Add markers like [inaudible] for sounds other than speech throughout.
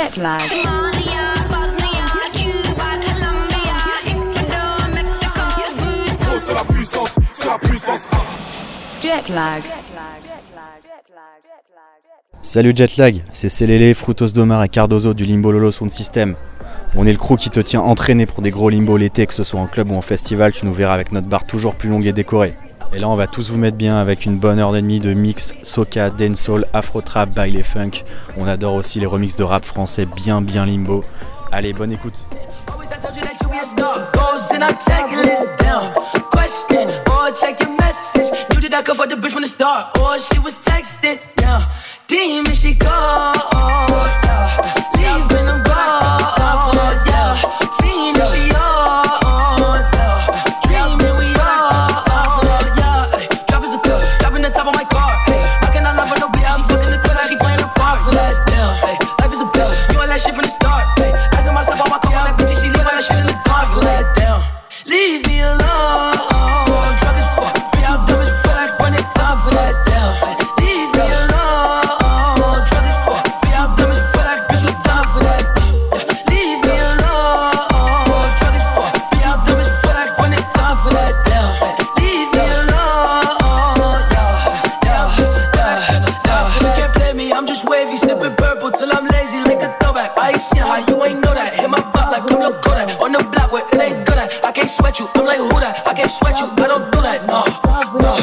Jet lag. Somalia, Bosnia, Cuba, Colombia, Ecuador, Mexico, voodoo. C'est la puissance, c'est la puissance. Jet lag. Salut Jetlag, c'est Célélé, Frutos Domar et Cardozo du Limbo Lolo Sound System. On est le crew qui te tient entraîné pour des gros limbo l'été, que ce soit en club ou en festival, tu nous verras avec notre bar toujours plus longue et décorée. Et là on va tous vous mettre bien avec une bonne heure et demie de mix soca, dancehall, afro trap, baile funk. On adore aussi les remixes de rap français bien bien limbo. Allez, bonne écoute. let down. Leave me. Can't sweat you. I'm like who that? I can't sweat you. I don't do that. No, no.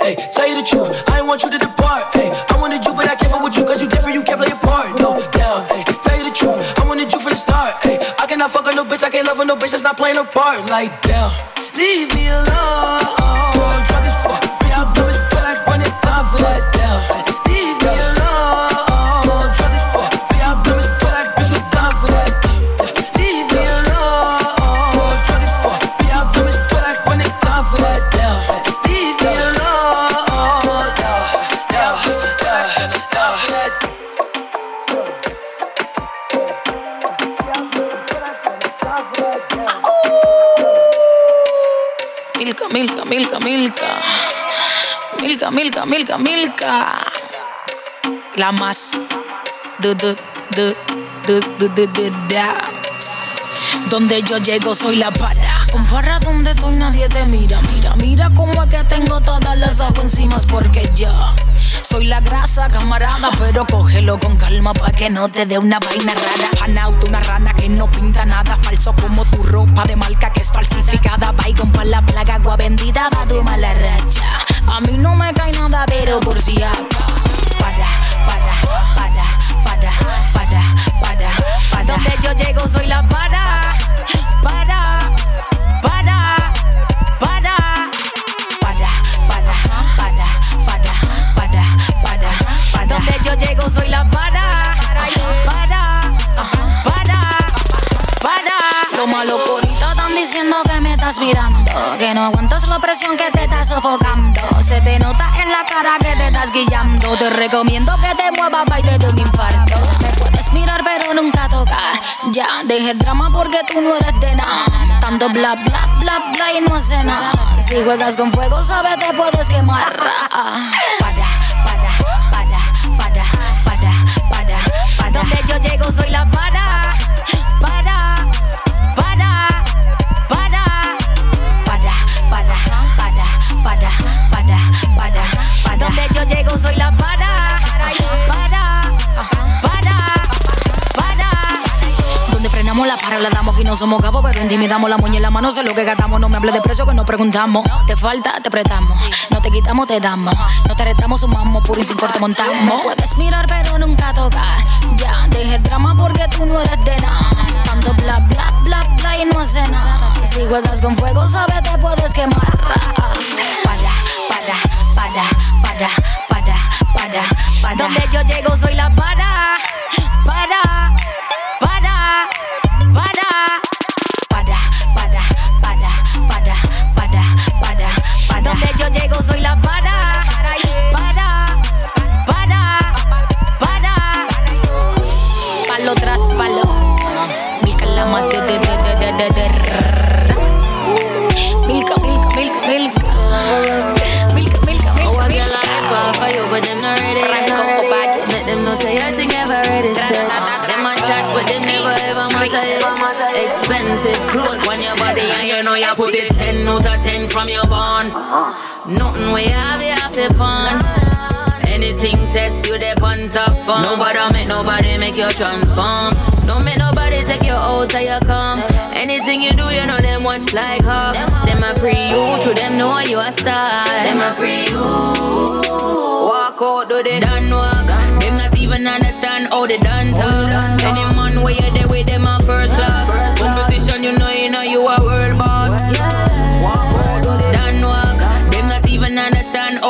Hey, tell you the truth. I ain't want you to depart. Hey, I wanted you, but I can't fuck with you 'cause you different. You can't play a part. No, down. Hey, tell you the truth. I wanted you from the start. Hey, I cannot fuck with no bitch. I can't love with no bitch that's not playing a part. Like damn. Leave me alone. Drug as fuck. Bitch, you as fuck. Like it's time for that. Milka, Milka, Milka, Milka. Milka, Milka, Milka. La más. Du, du, du, da. Donde yo llego soy la para. Compara donde estoy, nadie te mira. Mira, mira cómo es que tengo todas las ojos encima. Porque yo soy la grasa, camarada. Pero cógelo con calma pa' que no te dé una vaina rara. Panauto, una rana que no pinta nada. Falso como tu ropa de marca que es falsificada. Baigon pa' la plaga, agua bendita pa' tu mala racha. A mí no me cae nada, pero por si acá. Para, para, para, para, para, para, para. Donde yo llego soy la para, soy la para, para, para, para. Lo malo ahorita están diciendo que me estás mirando, que no aguantas la presión que te está sofocando. Se te nota en la cara que te estás guillando. Te recomiendo que te muevas pa' y te dé un infarto. Me puedes mirar pero nunca tocar. Ya, deje el drama porque tú no eres de nada. Tanto bla bla bla bla y no hace nada. Si juegas con fuego, sabes te puedes quemar. Para, para, Donde yo llego soy la para, para, para, para, para, para, para, para, para, para. Donde yo llego soy la para, La para, la damos y no somos cabos, pero intimidamos la moña en la mano, sé lo que gastamos. No me hables de precio que nos preguntamos. Te falta, te prestamos. No te quitamos, te damos. No te retamos, sumamos, puro y sin corte montamos. Puedes mirar, pero nunca tocar. Ya, deje el drama porque tú no eres de nada. Tanto bla, bla, bla, bla y no hace nada. Si juegas con fuego, sabes, te puedes quemar. Para, para, para, para, para, para, para. Donde yo llego soy la para, para, Yo llego, soy la para. Para, para, para. para. Palo tras palo. Milka la más de, de, de, de, de Milka, Milka, Milka, Milka. Milka, Milka, Milka. Milka. I fire, but them not ready. Franco, Let them know say I think ever ready. Them on track, but them never ever multi. Expensive clothes, when your body and you know your pussy. From your bond. Nothing we have, you have to fun. Anything test you, they on top fun. Nobody make nobody make you transform. Don't make nobody take you out till you come. Anything you do, you know them watch like her. Them a pre you, true them know you a star. Them a pre you. Walk out, do they done walk. Them not even understand how they done talk. Any man where you there with them a first class. Competition, you know, you know you a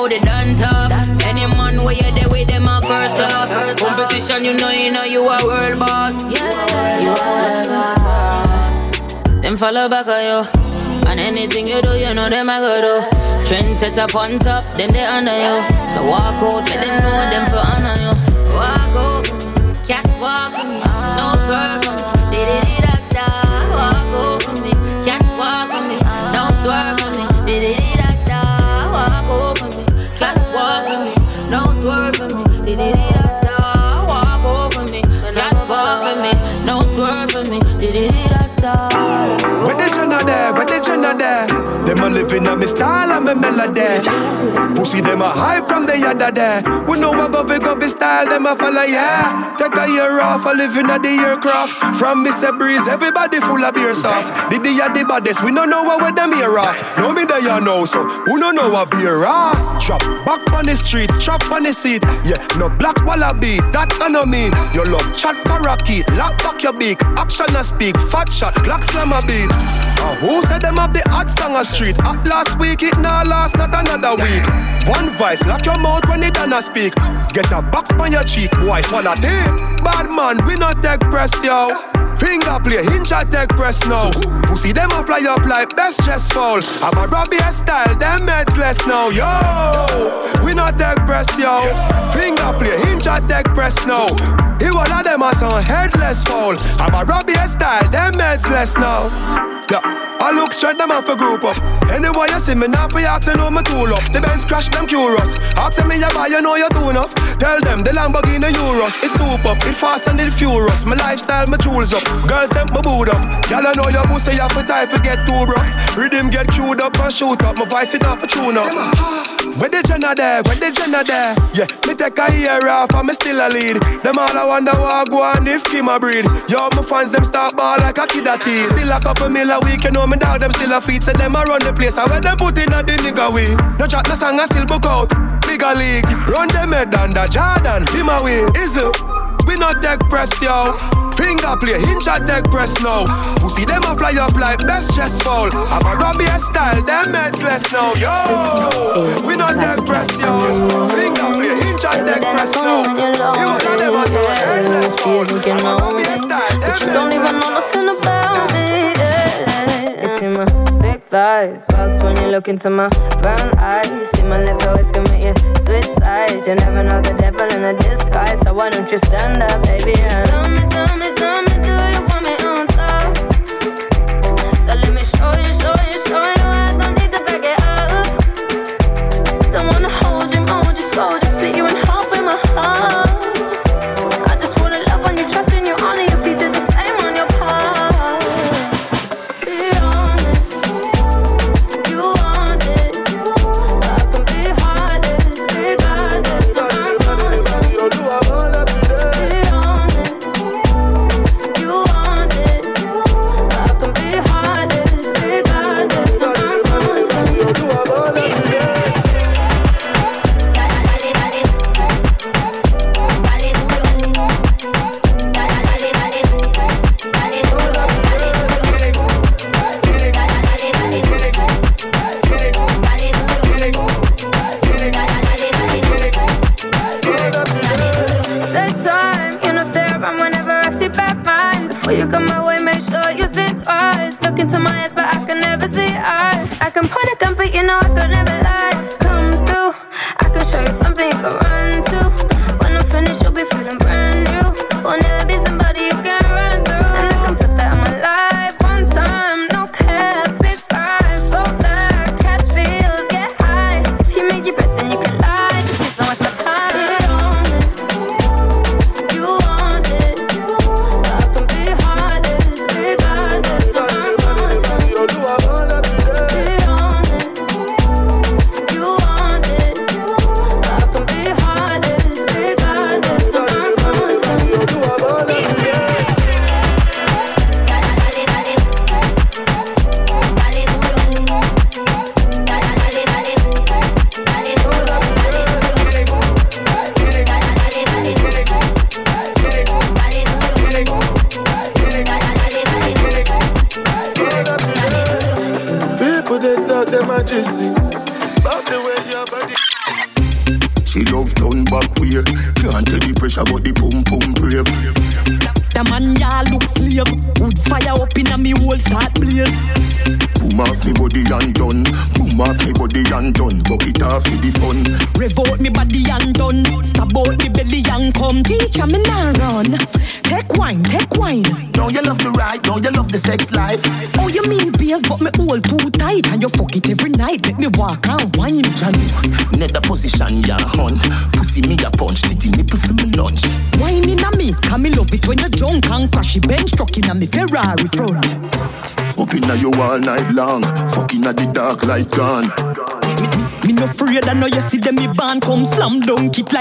how they done talk. Any man where you there with them a first class. Competition, you know, you know you a world boss. Them follow back on you. And anything you do, you know them I go do. Trend sets up on top, them they honor you. So walk out, let them know them for honor you. Walk out, cat walk no twerk living on me style and me melody. Pussy them a hype from the yada there. We know what go fi go style, them a follow yeah. Take a year off, a living at the aircraft. From Mr. Breeze, everybody full of beer sauce. Did the yada baddest, we don't know what with them here off. No me there you know, so who don't know what beer ass? Chop back on the street, chop on the seat. Yeah, no black wallaby, that I know me. Your love chat parakeet, lock back your beak. Action a speak, fat shot, Glock slam a beat. Uh, who said them have the hot song a street? Hot last week, it now last, not another week. One vice, lock your mouth when it done a speak. Get a box on your cheek, boy, swallow tape. Bad man, we not take press, yo. Finger play, hinge at take press now. Pussy them a fly up like best chest fall. I'm a Robbie style, them meds less now, yo. We not take press, yo. Finger play, hinge at take press now. He one of them a some headless fall. I'm a Robbie style, them meds less now. Yeah. I look straight them off a group up. Anyway, you see me now for asking know my tool up. The Benz crash them curious. Ask me you buy, you know you do enough. Tell them the Lamborghini Euros. It's soup up, it fast and it furious. My lifestyle, my tools up. Girls them my boot up. Y'all know your pussy, you for time to get too broke. Rhythm get queued up and shoot up. My voice it off a tune up. Where the Jenna there? Where the Jenna there? Yeah, me take a year off and me still a lead. Them all I wonder what go on if Kim a breed. Yo, my fans them start ball like a kid a teen. Still a couple mil a week, you know me dog them still a feed. So them a run the place. I where them put in a the nigga way. No chat, no song, I still book out. Bigger league, run them head under Jordan. Him away, is it? We not take press, yo. Finger play, hinge at take press now. Pussy them a fly up like best chest fall. I'm a Robbie style, them meds less now, yo. We not take press, yo. Finger play, hinge at take press now. You one of them a so headless fall. you know I'm a Robbie me, style, but you don't even know nothing about me. Yeah. You see my thick thighs, lost when you look into my brown eyes. You see my little ways can make you switch sides. You never know the devil in a disguise, so why don't you stand up, baby? And tell me, tell me, tell me,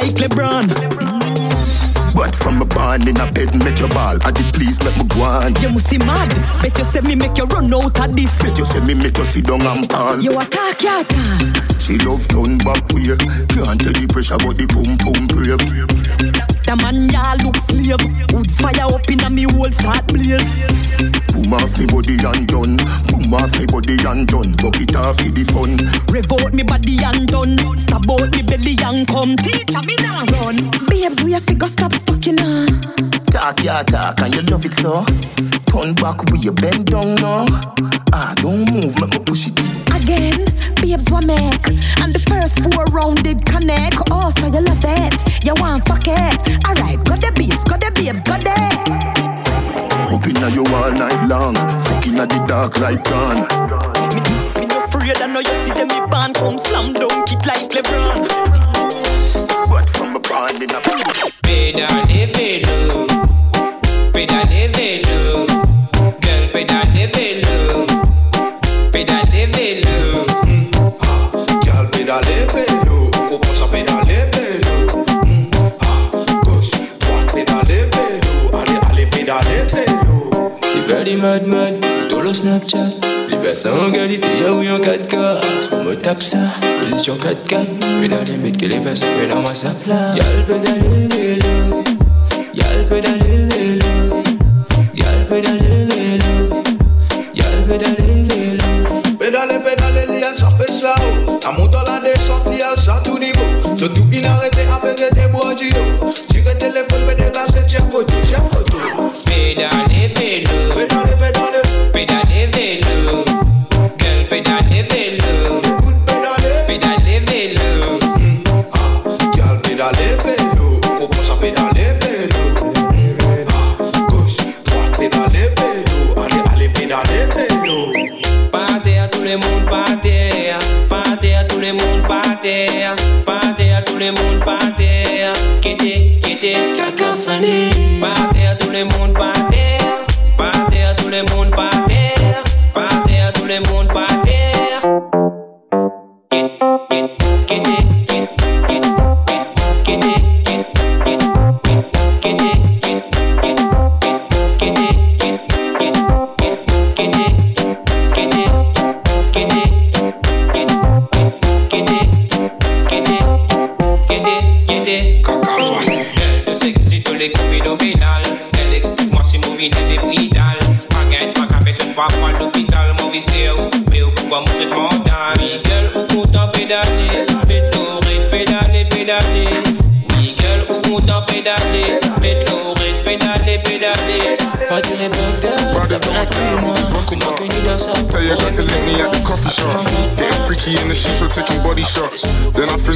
like LeBron. But from a band in a bed, make your ball. At the please make me go on. You must see mad. Bet you say me make you run out of this. Bet you say me make you sit down and fall. You attack, you attack. She love turn back way. Can't tell the pressure, but the pum pum brave. Fire up in a me whole start blaze. Boom off me body and done. Boom off me body and done. Bucket off for the fun. Rev out me body and done. Stab out me belly and come. Teacher me now run. Babes, we have to go stop fucking her. Talk ya talk and you love it so. Turn back with you bend down now. Ah, don't move, make me push it. Again, babes, what make? And the first four round did connect. Oh, so you love it. You want fuck it. Alright, got the beats, got the babes, got the. Up inna you all night long. Fucking at the dark light gone. Me no afraid, I know you see them me band come slam dunk it like LeBron. But from a band in a Pedale velo, pedale mad mad, tout le Snapchat. Les en qualité, y'a oui en 4K. C'est pour me tape ça, position 4-4. Pédale vite que les versants, pédale moi ça plat. Y'a le pédale vélo, y'a le pédale vélo, y'a le pédale vélo, y'a le pédale vélo. Pédale, pédale, lial, ça fait ça. La monte à la descente, lial, ça tout niveau. Surtout inarrêté avec des bois du dos. Le téléphone, pédale, c'est tiens photo, tiens photo. Pédale vélo,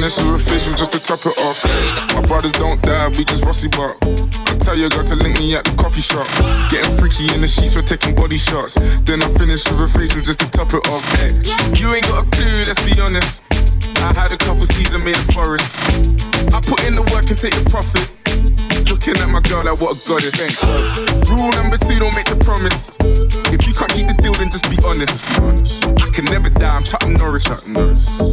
A facial just to top it off. My brothers don't die, we just Rossi Buck. I tell your girl to link me at the coffee shop. Getting freaky in the sheets, we're taking body shots. Then I finish with a facial just to top it off. Hey, you ain't got a clue, let's be honest. I had a couple seasons made a forest. I put in the work and take the profit. Looking at my girl like what a goddess. Rule number two, don't make the promise. If you can't keep the deal, then just be honest. I can never die, I'm Chuck Norris.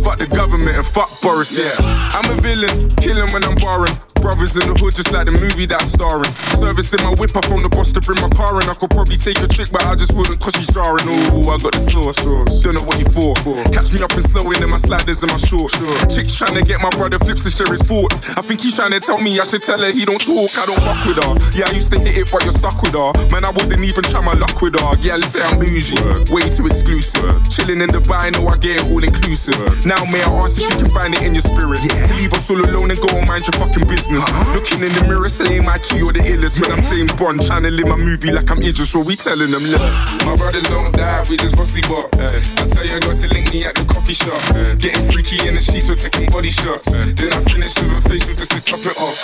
Fuck the government and fuck Boris, yeah. I'm a villain, killing when I'm barring. Brothers in the hood, just like the movie that's starring. Servicing my whip, I phone the boss to bring my car in. I could probably take a trick, but I just wouldn't cause she's jarring. Ooh, I got the sauce. Don't know what you for. Catch me up and slow in my sliders and my shorts. Chicks trying to get my brother flips to share his thoughts. I think he's trying to tell me I should tell her he don't talk, I don't fuck with her. Yeah, I used to hit it, but you're stuck with her. Man, I wouldn't even try my luck with her. Yeah, let's say I'm bougie. Way too exclusive. Chilling in Dubai, know I get it all inclusive. Now, may I ask if you can find it in your spirit? To leave us all alone and go and mind your fucking business. Uh-huh. Looking in the mirror, saying my key or the illest. When I'm James Bond, trying to live my movie like I'm Idris, so we telling them, look. My brothers don't die, we just fussy bop. I tell you, I got to link me at the coffee shop. Getting freaky in the sheets, we're taking body shots. Then I finish with a facial just to top it off.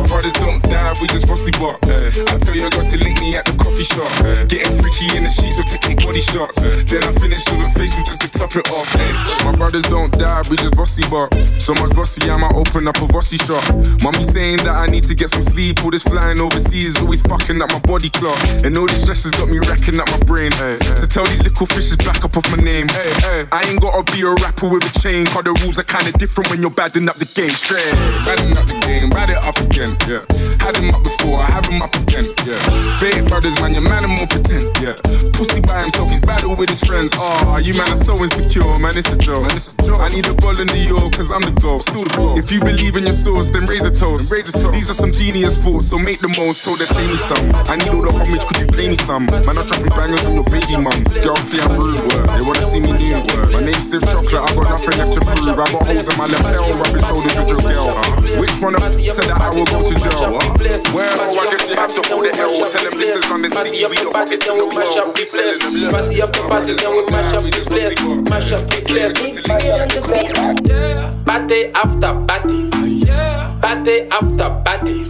My brothers don't die, we just fussy bop. I tell you, I got to link me at the coffee shop. Getting freaky in the sheets, we're taking body shots. Then I finish with a facial just to top it off. My brothers don't die, we just fussy bop. So much fussy, I might open up a fussy shop. Mommy saying that I need to get some sleep. All this flying overseas is always fucking up my body clock. And all this stress has got me wrecking up my brain. So tell these little fishes back up off my name. I ain't gotta be a rapper with a chain. Cause the rules are kinda different when you're badding up the game. Straight. Badding up the game, bad it up again. Yeah. Had him up before, I have him up again. Yeah. Fake brothers, man, your man and more pretend. Yeah. Pussy by himself, he's battle with his friends. Ah, you man are so insecure, man, it's a joke. Man, it's a joke. I need a ball in New York, cause I'm the goal. Still the goal. If you believe in your source, then raise a toast. Raise a toast. These are some genius thoughts, so make the most. Told they say me some. I need all the homage, could you play me some? Man, I'm dropping bangers on your baby mums. Girls say I'm rude, word. They wanna see me new, word. My name's Stiff Chocolate, I got nothing left to prove. I got holes in my left tail, rubbing shoulders with your girl. Uh. Which one of them said that I will go to jail? Uh. Well, I guess you have to hold the L. Tell them this is on the city, we the hottest in the world. We them, Party after party, then we mash up the place, mash up the place. Party after party, party after party,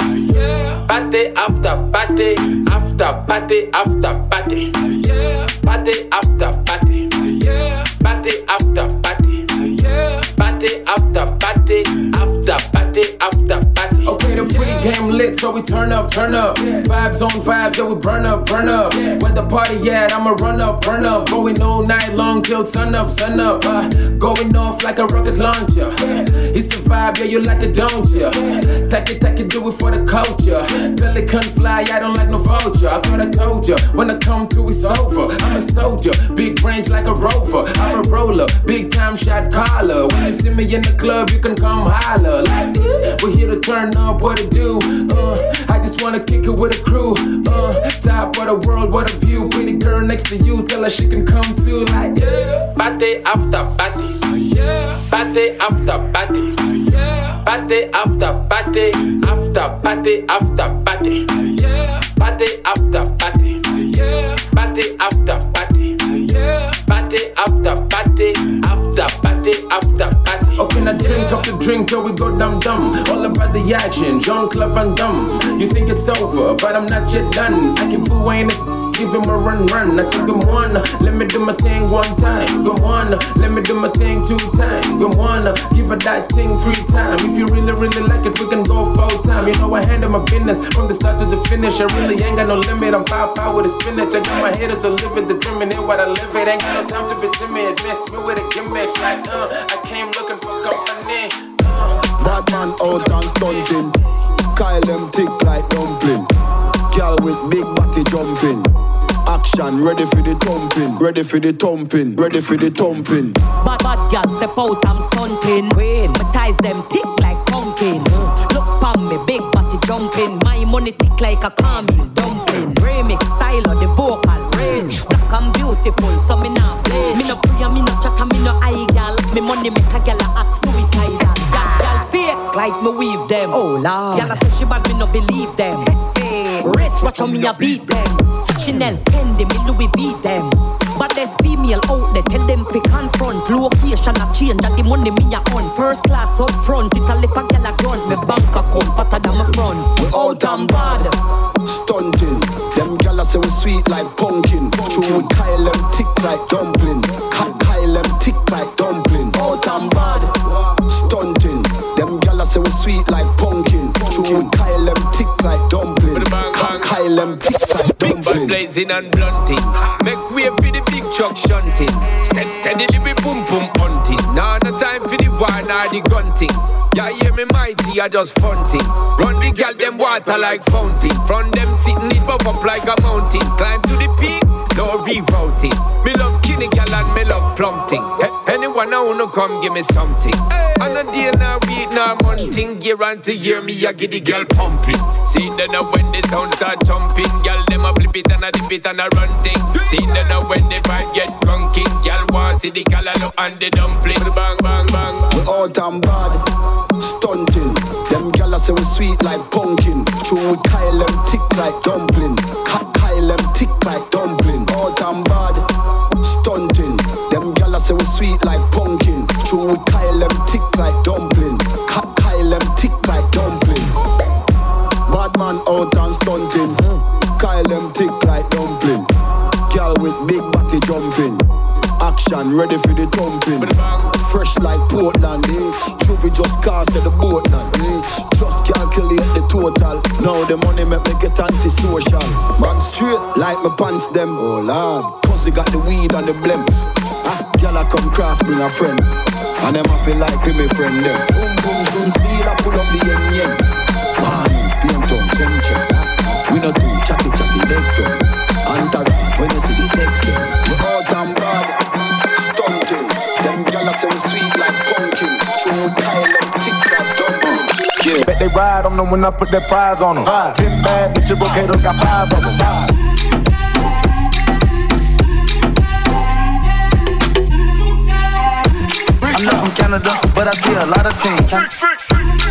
party after party, after party after party, party after party, party after party, party after party, party. Okay, the pregame lit, so we turn up, turn up. Vibes on vibes, yeah, we burn up, burn up. Where the party at, I'ma run up, burn up. Going all night long till sun up, sun up. Uh, going off like a rocket launcher. It's the vibe, yeah, you like it, don't ya? Take it, take it, do it for the culture. Belly can fly, I don't like no vulture. I thought I told ya, when I come to it's over. I'm a soldier, big range like a rover. I'm a roller, big time shot caller. When you see me in the club, you can come holler. Like, we're here to turn up, what to do? Uh, I just wanna kick it with a crew. Uh, top of the world, what a view. Pretty girl next to you, tell her she can come too. Like, yeah. Party after party, party after party, party after party, after party after party, party after party, party after party, party after party, after party after party. A drink off the drink till we go dumb dumb. All about the action, Jean Claude Van Damme. You think it's over, but I'm not yet done. I keep booing this. Give him a run, run. I said, Good one, let me do my thing one time. Good one, let me do my thing two times. Good one, give her that thing three times. If you really, really like it, we can go full time. You know, I handle my business from the start to the finish. I really ain't got no limit. I'm pow pow with a spinach. I got my haters to live it, dreaming it, what I live it. Ain't got no time to be timid. Miss me with a gimmicks like, uh, I came looking for. Bad man out and stunting. Kyle them tick like dumpling. Girl with big body jumping. Action, ready for the thumping, ready for the thumping, ready for the thumping. Bad bad girl step out, I'm stunting. Queen, my ties them tick like pumpkin. Look pon me, big body jumping. My money tick like a caramel dumpling. Remix style of the vocal range. Black and beautiful, so me not play. Me no pray, me no chat, me no eye gal. Me money make a gal act suicidal. Gal, gal fake like me weave them. Oh lord. Gal a say she bad, me no believe them. Rich, watch how me a beat them. Chanel, Fendi, me Louis V them. But there's female out there, tell them to confront. Location a change, and the money me a on. First class up front, it a lip a gal a grunt. Me bank account fatter than my front. We out and bad, stunting. Them gyal say we sweet like pumpkin. True, we Kyle them tick like dumpling. Ka- Kyle them tick like dumpling. Out and bad, stunting. Them gyal say we sweet like pumpkin. True, we Kyle them tick like dumpling. Kyle like Big bad blazing and blunting. Make way for the big truck shunting. Steady, steadily we boom boom hunting. Now no time for the one or the gun thing. Yeah, hear me mighty, I just fun thing. Run the gal, them water like fountain. From them sitting it buff up like a mountain. Climb to the peak, no rerouting. Me love kinny gal and me love plumping. Hey, anyone I wanna come give me something. And a day now week now monthing. Year on to year me I get the gal pumping. See then now when the sound start jumping, gal them a flip it and a dip it and a run things. See then now when the vibe get drunking, gal want see the gal a look and the dumpling. Bang bang bang. We all and bad, stunting. Them gal gyal say we sweet like pumpkin. True we Kyle them tick like dumpling. Ka- Kyle them tick like dumpling. Out and bad, stunting. Them gyal say we sweet like pumpkin. True we Kyle them tick like dumpling. Ka- Kyle them tick like dumpling. Bad man out and stunting. Kyle them tick like dumpling. Girl with big body jumping. Action ready for the thumping. Fresh like Portland, eh? Juvie just cast at the boat now, eh? Just calculate the total. Now the money make me get antisocial. Man straight like my pants them. Oh lord, cause got the weed and the blem. Ah, girl I come cross bring a friend. And them I feel like for me friend them. Boom boom boom, see I pull up the yen yen. Warning, paint on chen chen. We not do chatty chatty dead friend. Antarat when you see the text. Dumpling. Bet they ride on them when I put that prize on them. Ten bad bitches, Bocato got five of them. I'm not from Canada, but I see a lot of teams. Bet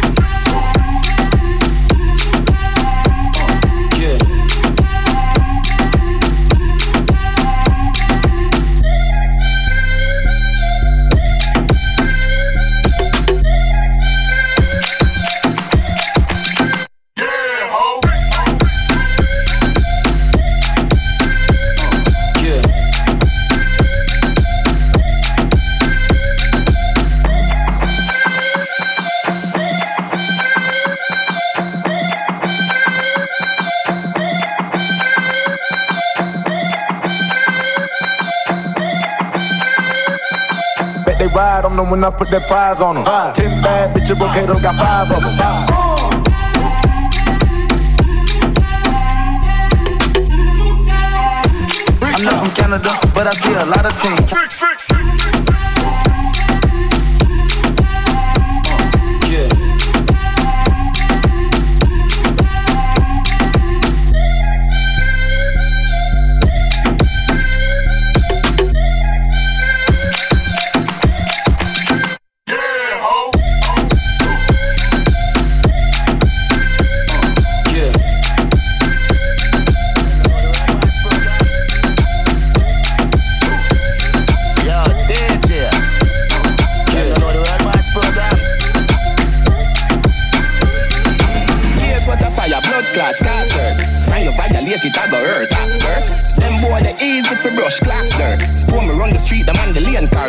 they on them when I put that prize on them. Ten bad bitches, Bocato got five of them. I'm not from Canada, but I see a lot of teams. Yo,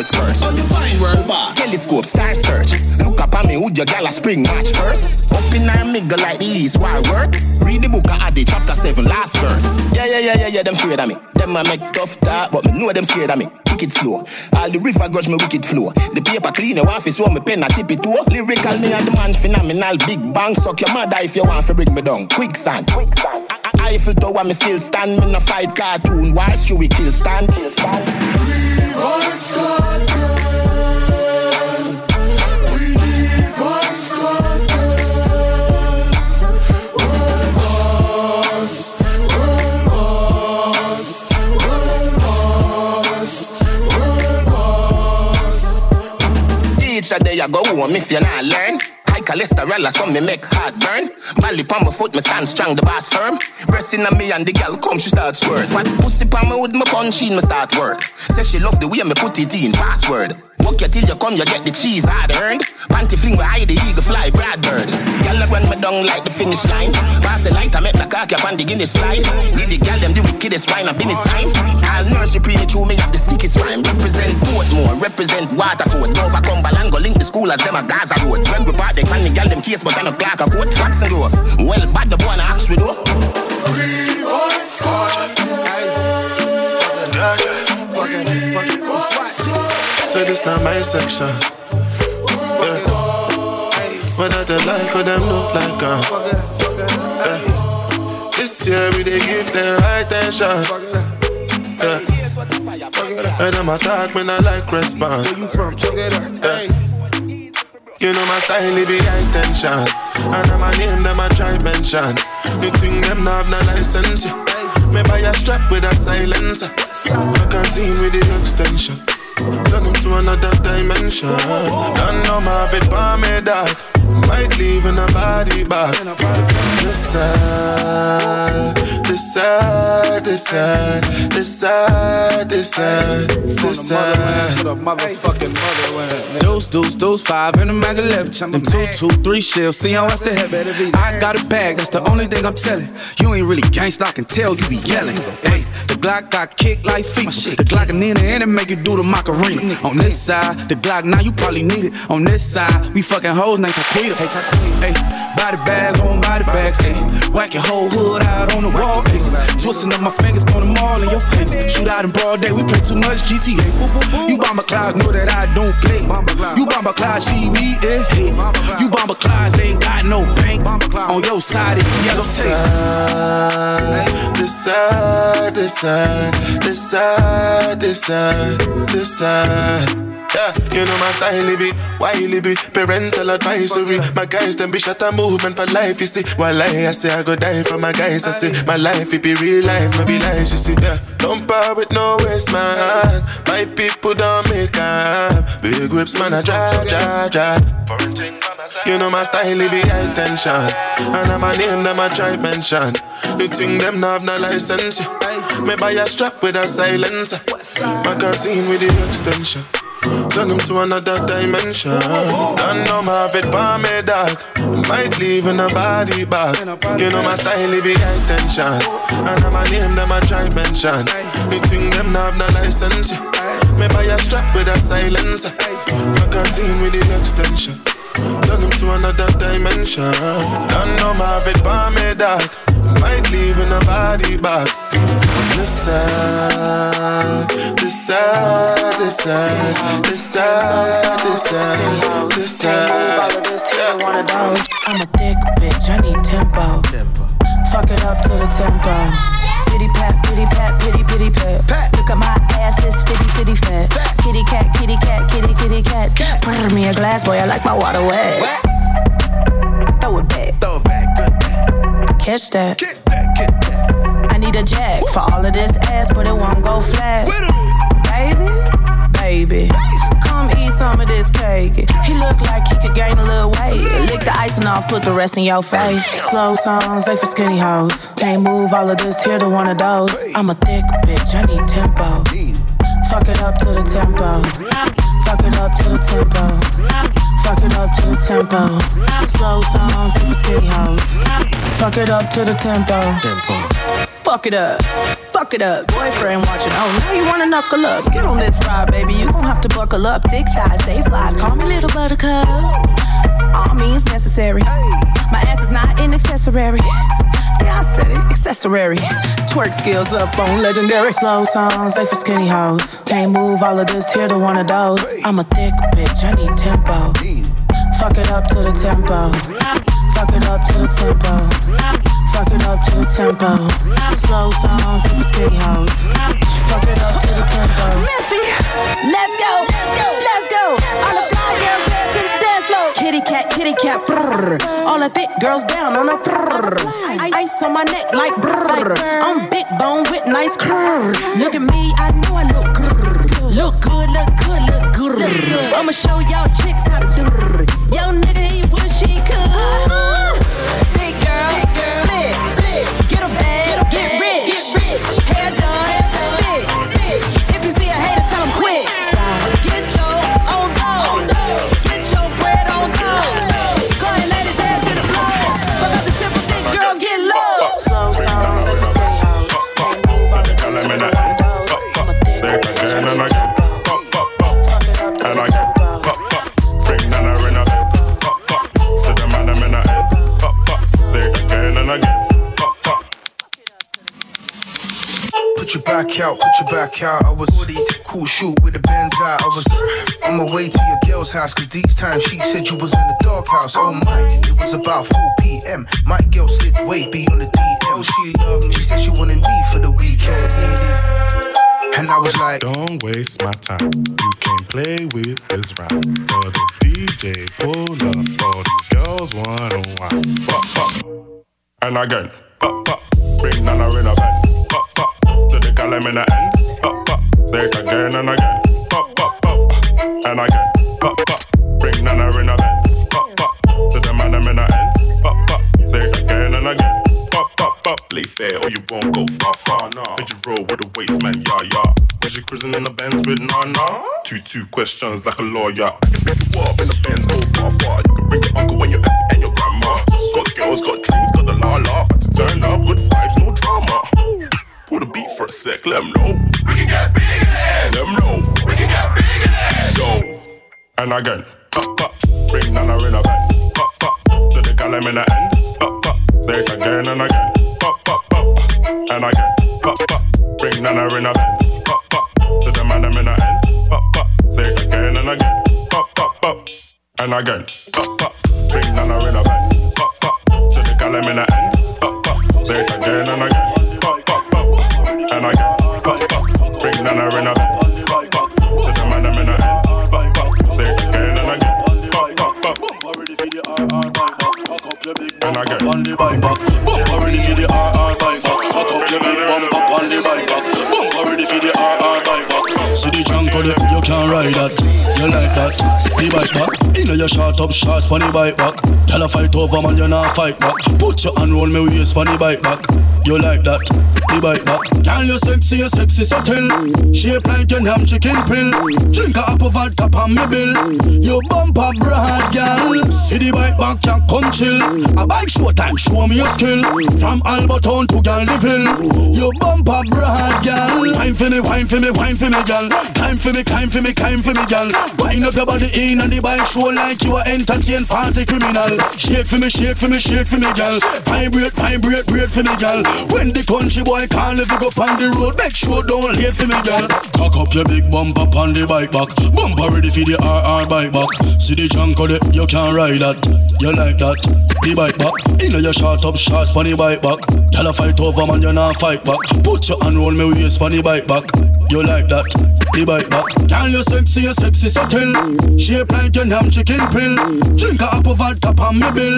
the cars curse. On the fine world boss. Telescope, star search. Look up at me, would your gal a spring match first? Up in miggle like the east, why work? Read the book of Adi, chapter 7, last verse. Yeah, yeah, yeah, yeah, yeah, them afraid of me. Them a make tough talk, but me know them scared of me. Kick it slow. All the river grudge me wicked flow. The paper clean your office, so me pen a tip it to. Lyrical me and the man phenomenal. Big bang, suck your mother if you want to bring me down. Quicksand. Quicksand. Eiffel Tower, me still stand. Me no fight cartoon. Why should we kill stand? Kill stand. Teacher, there go home if you not learn. High cholesterol, so me make heart burn. Bally on my foot, me stand strong, the boss firm. Pressing on me and the girl come, she start squirt. Fat pussy on me with my punch me start work. Say she love the way me put it in, password. Walk you till you come, you get the cheese hard earned. Panty fling where I the eagle fly, Brad Bird. Girl, I run me down like the finish line. Pass the light, I make the cock up on the Guinness fly. Give the girl them the wickedest wine up in his time. I'll nurse you pretty through me up the sickest rhyme. Represent Portmore, represent Waterford. Nova Cumberland, go link the school as them a Gaza Road. Greg Repart, they can the girl them case, but I no clock a coat. Watson Grove. Well, bad the boy, I ask we do. So this not my section. Yeah. Whether they like or them look like uh. Yeah. This year we they give them high tension. Yeah. And them attack when I like response. Where you from? Check it out. Yeah. You know my style, it be high tension. And I'm a name, them I try mention. You think them not have no license? Yeah. Me buy a strap with a silencer. I can see with the extension. Turn him to another dimension. Don't know my fit by me dog. Might leave in a body bag. This side, this side, this side, this side, this side, this side. motherfucking mother Deuce, deuce, deuce, five in the mag 11. Them two, two, three shells. See how I stay heavy. I got a bag, that's the only thing I'm telling. You ain't really gangsta, I can tell you be yelling. Hey, the Glock got kicked like FIFA. The Glock and in the end, it make you do the Macarena. On this side, the Glock now you probably need it. On this side, we fucking hoes named Taquita. Hey, Hey, body bags on body bags. Hey, whack your whole hood out on the wall. Hey, twisting up my fingers, throwing them all in your face. Shoot out in broad day, we play too much GTA. You bomber clouds know that I don't play. You bomber clouds, she me, eh? Hey, you bomber clouds ain't got no bank. On your side, it's yellow tape. This side, this side, this side, this side, this side. Yeah, you know my style, be wily be parental advisory. My guys, them be shut a movement for life, you see. While I, say I go die for my guys, I say my life, it be real life, no be lies, you see. Yeah, don't power with no waste, man. My people don't make up. Big whips, man, I drive, drive, drive. You know my style, be high tension. And I'm a name, them I try mention. You think them not have no license? Me buy a strap with a silencer. Magazine with the extension. Turn them to another dimension. Don't know my fit by me dog. Might leave in a body bag. You know my style, be high tension. And I'm a name, them I try mention. You think them have no license? Me buy a strap with a silencer. Magazine with the extension. Turn them to another dimension. Don't know my fit by me dog. Might leave in a body bag. This side, this side, this side, this side, this side, this side. I'm a thick bitch, I need tempo. Fuck it up to the tempo. Pity pat, pity pat, pity pity pat. Look at my ass, it's fitty fitty fat. Kitty cat, kitty cat, kitty kitty cat. Pour me a glass, boy, I like my water wet. Throw it back. Throw it back, good Catch that. I need a jack for all of this ass, but it won't go flat. Baby, baby, come eat some of this cake. He look like he could gain a little weight. Lick the icing off, put the rest in your face. Slow songs, they for skinny hoes. Can't move all of this here to one of those. I'm a thick bitch, I need tempo. Fuck it up to the tempo. Fuck it up to the tempo. Fuck it up to the tempo. Slow songs, for skinny hoes. Fuck it up to the tempo. Fuck it up. Fuck it up. Boyfriend watching. Oh, now you wanna knuckle up. Get on this ride, baby. You gon' have to buckle up. Thick thighs, save lives. Call me little buttercup. All means necessary. My ass is not an accessory. Yeah, I said it. Accessory. Twerk skills up on legendary. Slow songs, they for skinny hoes. Can't move all of this here to one of those. I'm a thick bitch, I need tempo. Fuck it up to the tempo. Fuck it up to the tempo. Fuck it up to the tempo. Slow songs, they for skinny hoes. Fuck it up to the tempo. Let's go, let's go, let's go. All the Kitty cat, kitty cat, brrr. All the thick girls down on the brrr. Ice on my neck like brrr. I'm big bone with nice curves. Look at me, I know I look grrr. Look good, look good, look good. I'ma show y'all chicks how to do. Yo, nigga, he wish he could. Big girl, split, split. Get a bag, get rich, hair done, your back out. I was cool shoot with the bands out. I was on my way to your girl's house, cause these times she said you was in the doghouse. Oh my, it was about 4 p.m. My girl slid way beyond the DM. She loved me, she said she wanted me for the weekend. And I was like, Don't waste my time. You can't play with this rap. Tell the DJ, pull up. All these girls wanna wine. Pop, pop. And again, pop, pop. Bring Nana in a bed. Pop, pop. To the column in the end. Pop, pop. Say it again and again. Pop, pop, pop. And again, pop, pop. Bring Nana in a bed. Pop, pop. To the man in the end. Pop, pop. Say it again and again. Pop, pop, pop. Play fair or you won't go far, far. Nah. Did you roll with a waist man? Yeah, yeah. Was you cruising in the Benz with Nana? Two, two questions like a lawyer. I can pick you up in the Benz, go far, far. You can bring your uncle and your auntie and your grandma. Got girls, got dreams, got the la la. To turn up, good vibes. Pull the beat for a sec, let 'em know. We can get big in it. Let 'em know. We can get big in it. Yo. And again, pop, pop. Bring Nana in a bed. Pop, pop. To the column in the end. Pop, pop. Say it again and again. Pop, pop, pop. And again, pop, pop. Bring Nana in a bed. Pop, pop. To the man in the end. Pop, pop. Say it again and again. Pop, pop, pop. And again, pop, pop. Bring Nana in a bed. Pop, pop. To the column in the end. Pop, pop. Say it again and again man again. Bring down a renna. Back back, say the man I'm in a end. Say it again and again. Back back back. Already for the RR back back. Back up your big back. And again. See the junk on it, you can't ride that. You like that? The bike back. You know you short up shots on bike back. Tell a fight over man, you not fight back. Put your hand round me waist on the bike back. You like that? The bike back. Girl, you sexy, you sexy subtle. Shape like your ham chicken pill. Drink a apple vodka on me bill. You bumper broad, girl. See the bike back, you come chill. A bike show time, show me your skill. From Alberton to Galville. You bumper broad, girl. Wine for me, wine for me, wine for me, girl. Climb for me, climb for me, climb for me, girl. Wind up your body in and the bike show like you are entertain party criminal. Shake for me, shake for me, shake for me, girl. Vibrate, vibrate, bread for me, girl. When the country boy if you go on the road, make sure don't late for me, girl. Cock up your big bump up on the bike back. Bumper ready for the RR bike back. See the junk of it, you can't ride that. You like that? The bike back. You know you short up shots on the bike back. A fight over man, you not fight back. Put your hand round me waist on the bike back. You like that? The bike back. Girl you sexy, you sexy subtle. Shape like your ham chicken pill. Drink a apple vodka on me bill.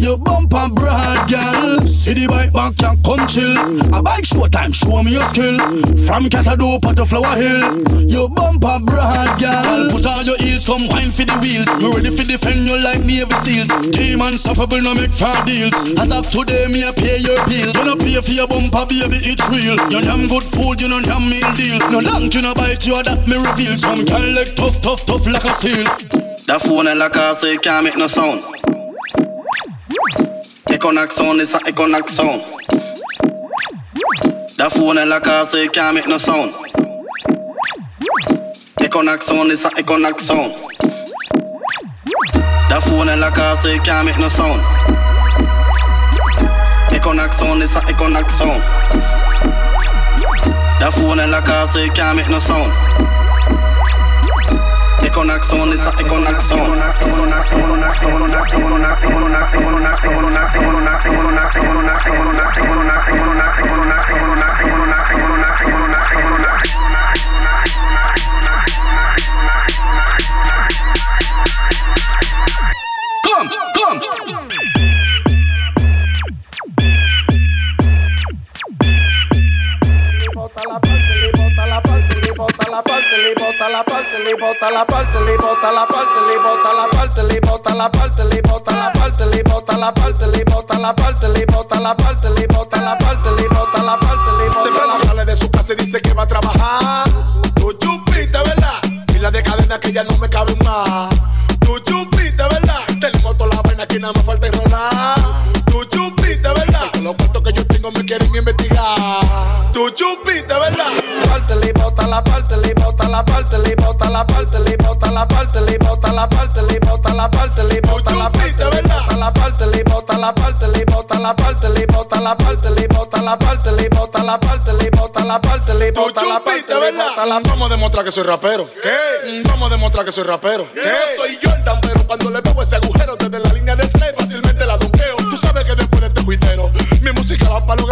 You bump and broad, girl. See the bike back, can come chill. A bike show time, show me your skill. From Catado to Flower Hill. You bump and broad, girl. Put all your heels, come wine for the wheels. Me ready for defend you like Navy Seals. Team unstoppable, no make fair deals. As of today, me a pay your bills. You no pay for your bumper, baby, it's real. You damn good food, you no damn meal deal. No long, you no bite, you that me reveal. Some girl like tough, tough, tough like a steel. That phone car so it can't make no sound. Econac sound is a Econac sound. That phone car so it can't make no sound. Econac sound is a Econac sound. That phone car so it can't make no sound. Econac sound is a Econac sound. That phone in the car, so it can't make no sound. Econax on is a Econax. Econax on. Bota la parte, le bota la parte, le bota la parte, le bota la parte, le bota la parte, le bota la parte, le bota la parte, le bota la parte, le bota la parte, le bota la parte, le bota la sale de su casa y dice que va a trabajar. Tú chupiste, ¿verdad? Y la de cadena que ya no me cabe más. Le bota la parte, le bota la parte, le bota la parte, le bota la parte, le bota la parte, le bota la parte, le bota la parte, le bota la parte, le bota la parte, le bota la parte, le bota la parte, le bota la la parte, le bota la parte, le bota la Vamos a demostrar que soy rapero. ¿Qué? Vamos a demostrar que soy rapero. ¿Qué? Yo soy Jordan, pero cuando le veo ese agujero desde la línea de tres, fácilmente la donqueo. Tú sabes que después de este juitero, mi música va para los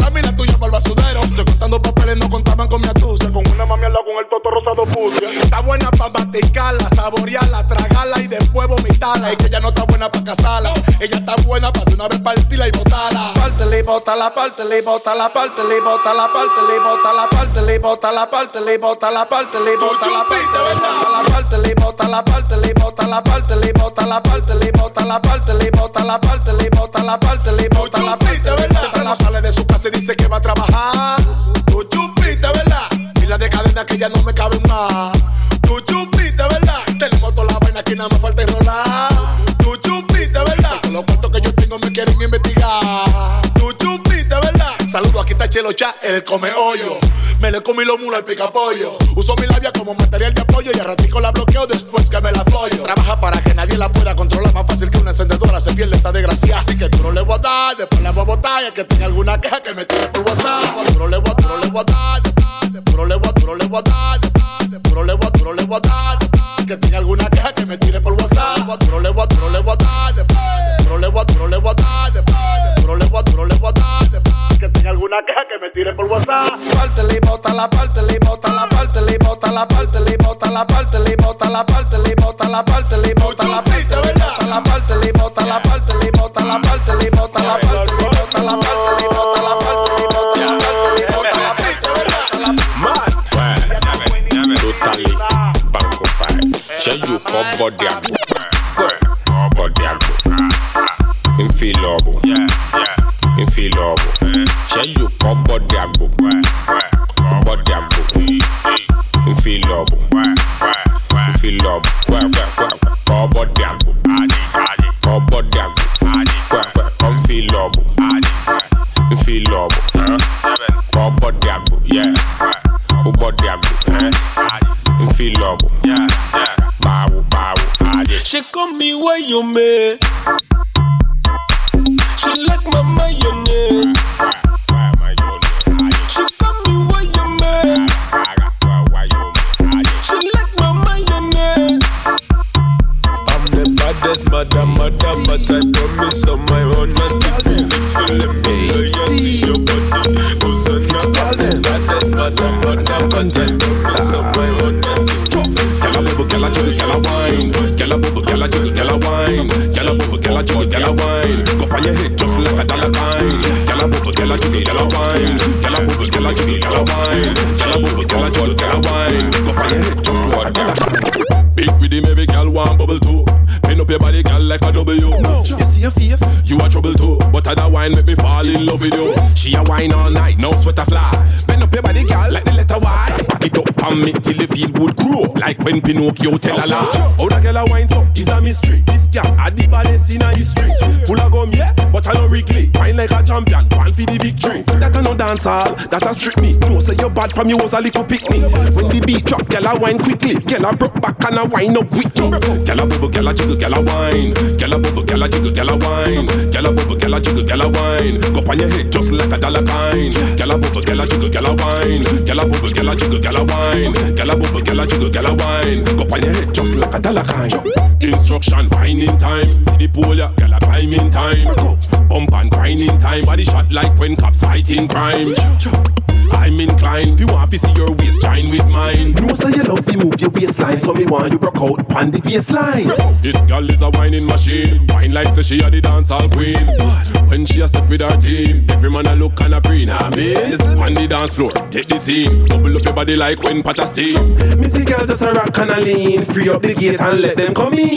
con el toto rosado putia. Está buena pa' masticarla, saborearla, tragarla y después vomitarla. Es que ella no está buena pa' casarla. Ella está buena pa' de una vez partirla y botarla. Pártele y botala, pártele y botala, pártele y botala, pártele y botala, pártele y botala, pártele y botala, pártele y botala. Pártele y botala, pártele y botala, pártele y botala, pártele y botala, pártele y botala, pártele y botala, pártele y botala. Esta no sale de su casa y dice que va a trabajar la decadena que ya no me cabe más. Tú chupiste, ¿verdad? Tenemos toda la vaina que nada más falta enrolar. Tú chupiste, ¿verdad? Porque los cuartos que yo tengo me quieren investigar. Tú chupiste, ¿verdad? Saludos, aquí está Chelo Cha, el come hoyo. Me le comí los mulos al picapollo. Uso mi labia como material de apoyo y a ratico la bloqueo después que me la follo. Trabaja para que nadie la pueda controlar. Más fácil que una encendedora se pierde esa desgracia. Así que tú no le voy a dar, después le voy a botar. Y el que tenga alguna queja que me tire por WhatsApp. No le le voy a dar. No le voy a, no le voy a dar. No le voy a, le voy a dar. Que tenga alguna queja que me tire por WhatsApp. No le voy a, no le voy a dar. No le voy a, no le voy a dar. No le voy a, le voy a dar. Que tenga alguna queja que me tire por WhatsApp. Parte, le bota la parte, le bota la parte, le bota la parte, le bota la parte, le bota la parte, le bota la parte, le bota la parte, Up body up. Up body up. Infilobo. Infilobo. Ṣé yóò kọ́ bọ́dì àgbò? Bọ́dì àgbò. Infilobo. Infilobo. Kọ́ bọ́dì àgbò. Kọ́ bọ́dì àgbò. Kọ́ infilobo. Infilobo. Kọ́ bọ́dì àgbò. Ó bọ́dì àgbò. Infilobo. Yeah, yeah. She call me why you me. She like my mayonnaise. She call me why you me. She like my mayonnaise. I'm the baddest madam, madam, but I promise on my own not to be feeling me loyal to your body. I'm not the baddest madam, madam, but I promise on my own not to bubble, gyal a jiggle, gyal a wine. Gyal a bubble, gyal a jiggle, gyal a wine. Gyal a bubble, gyal a jiggle, gyal a wine. Go on your head just like a dollar kind. Gyal a bubble, gyal a jiggle, gyal a wine. Gyal a bubble, gyal a jiggle, gyal a wine. Gyal a bubble, gyal a jiggle, gyal a wine. Go on your head just like a dollar kind. Big rhythm, every gyal want bubble too. Pin up your body, gyal like a W. You see your face, you a trouble too. But other wine make me fall in love with you. She a wine all night, no sweat a fly. Bend up your body, gyal, like the letter Y. And me till the feel would grow. Like when Pinocchio tell a lie. How the gyal a wine so is a mystery. This gyal a the baddest in a history. Full of gum, yeah, but I no Wrigley. Wine like a champion, one for the victory. That a no dance hall, that a strip me. No say you bad from you was a little pick me. When the beat drop, gyal a wine quickly. Gyal a broke back and a wine up with me. Gyal a bubble, gyal a jiggle, gyal a wine. Gyal a bubble, gyal a jiggle, gyal a wine. Gyal a bubble, gyal a jiggle, gyal a wine. Go on your head just like a dollar kind. Gyal a bubble, gyal a jiggle, gyal a wine. Gyal a bubble, gyal a jiggle, gyal a wine. Gyal a bubble, a jiggle, gyal a wine. Go on your head just like a dollar kind. Instruction, wine in time. See the pole, yeah, gyal climb in time. Bump and grind in time. Body shot like when cops fighting crime. I'm inclined, if you want to see your waist join with mine. No, say you love to move your waistline, so me want you broke out pan the baseline. This girl is a whining machine, wine like say she a the dancehall queen. When she a step with her team, every man a look and a pre nah miss. On the dance floor, take the scene, bubble up your body like when pot a steam. Missy girl just a rock and a lean, free up the gate and let them come in.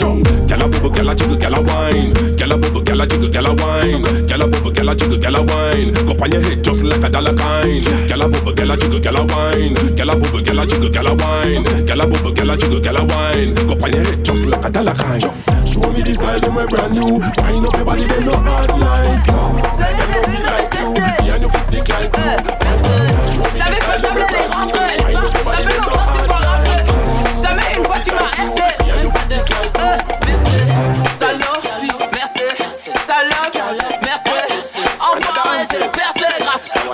Gyal a bubble, gyal a jiggle, gyal a wine. Gyal a bubble, gyal a jiggle, gyal a wine. Gyal a bubble, gyal a jiggle, gyal a wine. Go on your head just like a dollar kind. Gyal a bubble, gyal a jiggle, gyal a wine. Gyal a bubble, gyal a jiggle, gyal a wine. Gyal a bubble, gyal a jiggle, gyal a wine. Go on your head just like a dollar kind. Show me the style, them we brand new. Wind up your body, them not hard like you. Them don't feel like you. Me and you feel stick like you.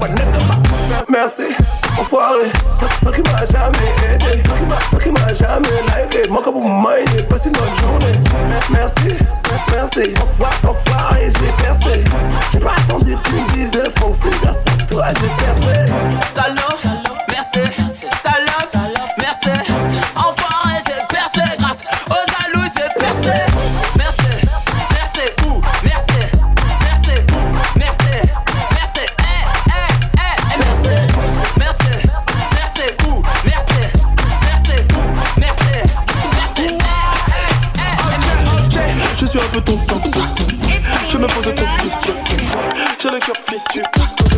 manega. Merci, enfoiré. Toi qui m'as jamais aidé. Toi qui m'as jamais liké. Moi, comme mon mind, passé notre journée. Merci, merci. Enfoiré, enfoiré, j'ai percé. J'ai pas attendu que tu me dises toi, j'ai percé. Salaud, merci. Salaud, merci. fais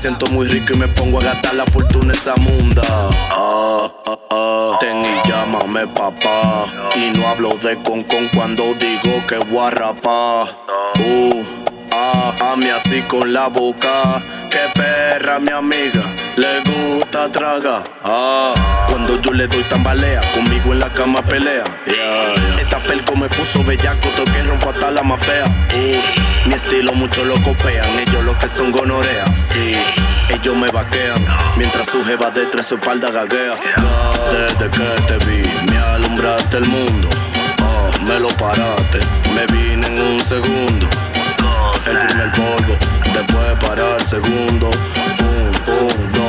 siento muy rico y me pongo a gastar la fortuna esa munda. Ah, ah, ah. Ten y llámame papá. Y no hablo de con con cuando digo que guarrapa. Uh, ah, a mí así con la boca. Que perra mi amiga, le gusta tragar. Ah, cuando yo le doy tambalea, conmigo en la cama pelea. Yeah, yeah. Esta pelco me puso bellaco, toque rompo hasta la más fea. Uh, mi estilo muchos lo copian, ellos los que son gonoreas. Sí, ellos me vaquean, mientras su jeva de tres su espalda gaguea. Desde que te vi, me alumbraste el mundo. Oh, me lo paraste, me vine en un segundo. El primer polvo, después para el segundo. Un, un, dos,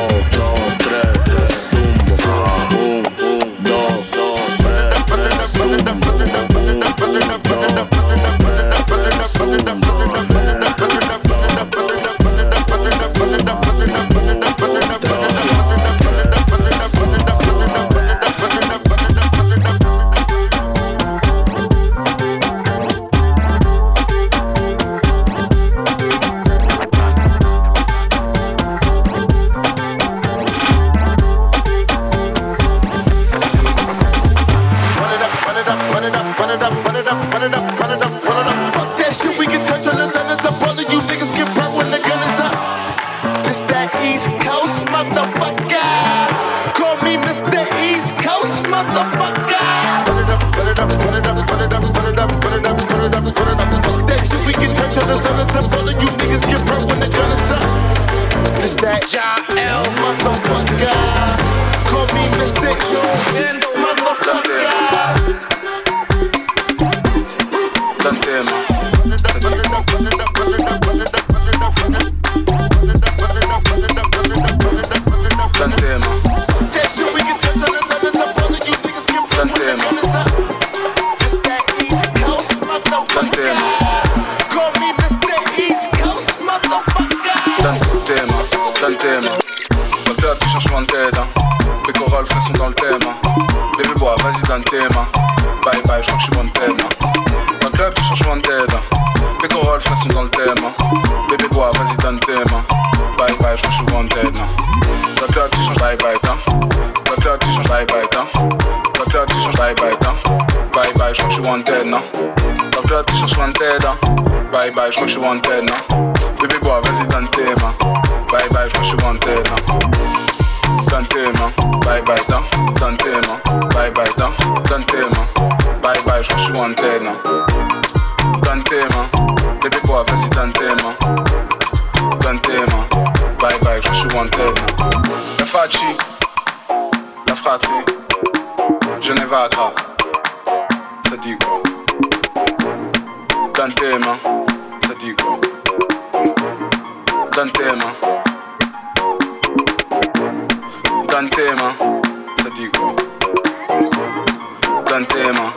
La fratrie, Genève à Accra. Ça dit quoi Dans tes mains, ça dit quoi Dans tes mains. Dans tes mains, ça dit quoi Dans tes mains.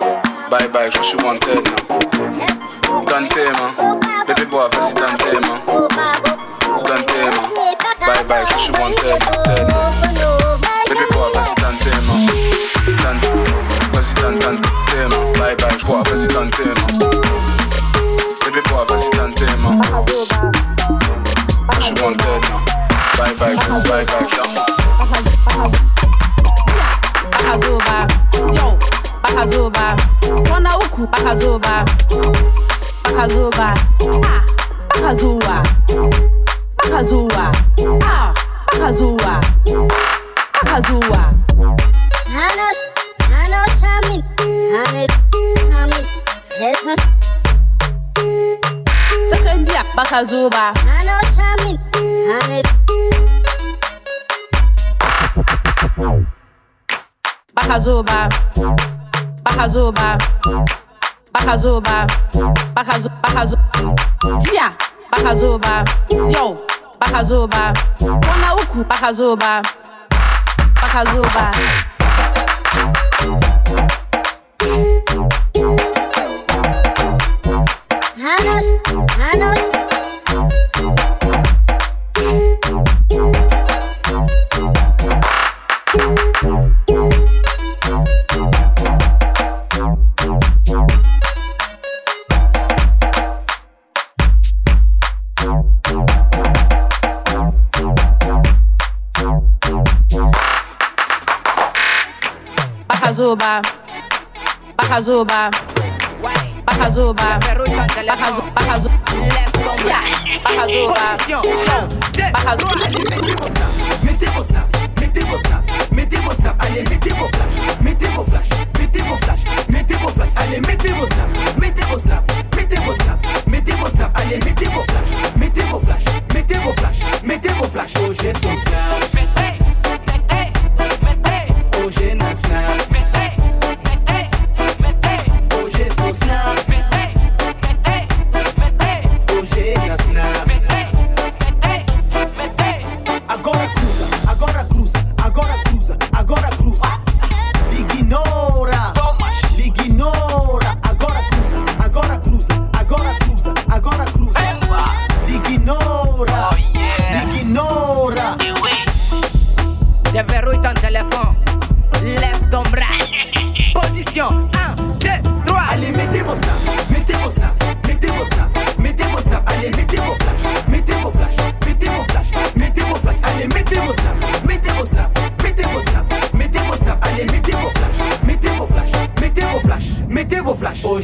Bye bye, je suis wanted now. Dans tes mains, baby boy, vas-y dans tes mains. Dans tes mains, bye bye, je suis wanted now. d'un thème. D'un, vas-y, d'un, d'un thème. Bye bye, je crois, vas-y, d'un thème. Bébé, bois, vas-y, d'un thème. Je suis one dead. Bye bye, go, bye bye, jump. Bakazuba, yo, Bakazuba, Wana uku, Bakazuba, Bakazuba. Aruba. I know something, honey. Bacazuba, Bacazuba, Bacazuba, Bacazuba, Bacazuba, Dia, Bacazuba, Yo, Bacazuba, Bacazuba, Bacazuba. Bakazuba, Bakazuba, Bakazuba, Bakazuba, Bakazuba, Mettez vos snaps, mettez vos snaps, mettez vos snaps, allez, mettez vos flashs, mettez vos flashs, mettez vos flashs, mettez vos flashs, allez, mettez vos snaps, mettez vos snaps, mettez vos snaps, mettez vos snaps, allez, mettez vos flashs, mettez vos flashs, mettez vos flashs, mettez vos flashs, oh j'ai son snap.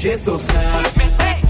Jesus now.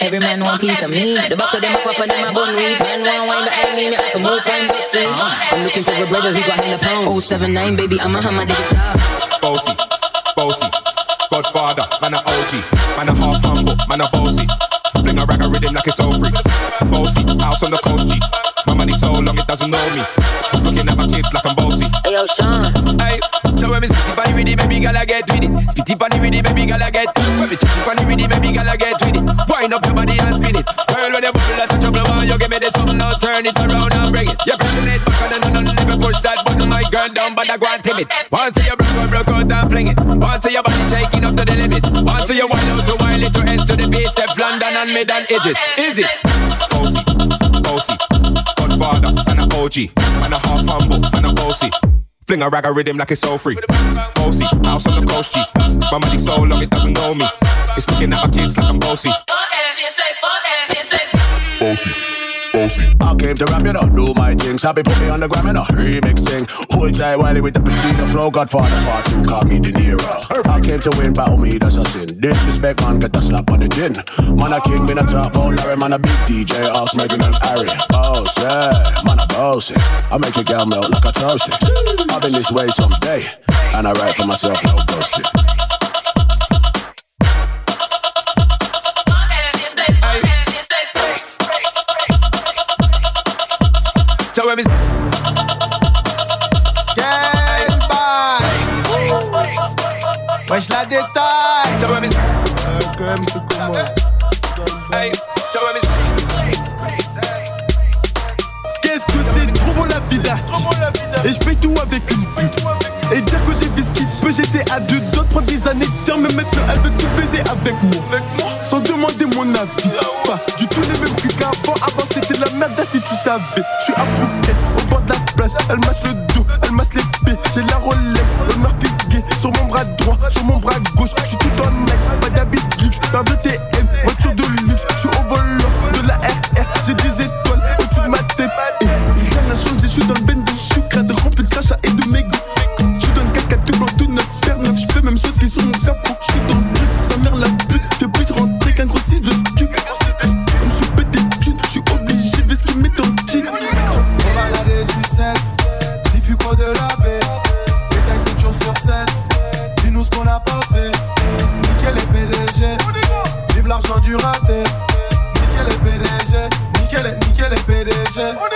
Every man want piece of me. The back of them up pop and them a bun weed. Man want wine behind I me have to move when street. I'm looking for a brother who got hella pounds. Oh seven nine, baby, I'm a hammer, dig it up. Bossy, bossy, Godfather, man a OG, man a half humble, man a bossy. Fling a rag a rhythm like it's all free. Bossy, house on the coast, G. My money so long it doesn't know me. It's looking at my kids like I'm bossy. Hey yo, Sean. Hey, so when me spitty bunny with it, maybe gala get with it. Spitty bunny with it, maybe gala get. When me chitty bunny with it, maybe gala get with it. Wind up your body and spin it. Girl, when you bubble at the trouble, why you give me this something now? Turn it around and bring it. You're pressing it back on and then none never push that button. My girl down, but I go and timid. Once you broke out, broke out and fling it. Once your body shaking up to the limit. Once you wind out to wild it to S to the base, step London and mid and edges. Is it? Bossy, bossy, Man a OG, man a half humble, man a bossy. Fling a rag a rhythm like it's all free. Bossy, house on the coast G. My money so long it doesn't know me. It's looking at my kids like I'm bossy. Bossy, bossy. I came to rap, you know, do my thing. Sabi put me on the gram, you know, remix thing. Hold tight Wiley with the Pacino flow. Godfather part two, call me De Niro. I came to win, battle me, that's a sin. Disrespect, man, get a slap on the chin. Man, a king, been a top, oh, Larry, man, a big DJ, Ox, Megan and Harry. Boss, yeah, man, a bossy. I make a girl melt like a toasty. I've been this way someday, and I write for myself, no bullshit. So when me Wesh la détaille So when me Quand même c'est comment Hey, so when me Qu'est-ce que c'est? Trop beau la vie d'artiste. Et je paye tout avec une pute. Et dire que j'ai vu ce qu'il peut J'étais à deux de prendre des années Tiens mais maintenant elle veut tout baiser avec moi. Sans demander mon avis. Pas du tout les mêmes merde si tu savais Je suis à Phuket au bord de la plage. Elle masse le dos, elle masse les pieds. J'ai la Rolex, le gay Sur mon bras droit, sur mon bras gauche. Je suis tout en Nike, pas d'habit geeks Paire de TM, voiture de luxe. Je suis au volant de la RR J'ai des étoiles au-dessus de ma tête. Et rien n'a changé, je suis dans le Hilfe!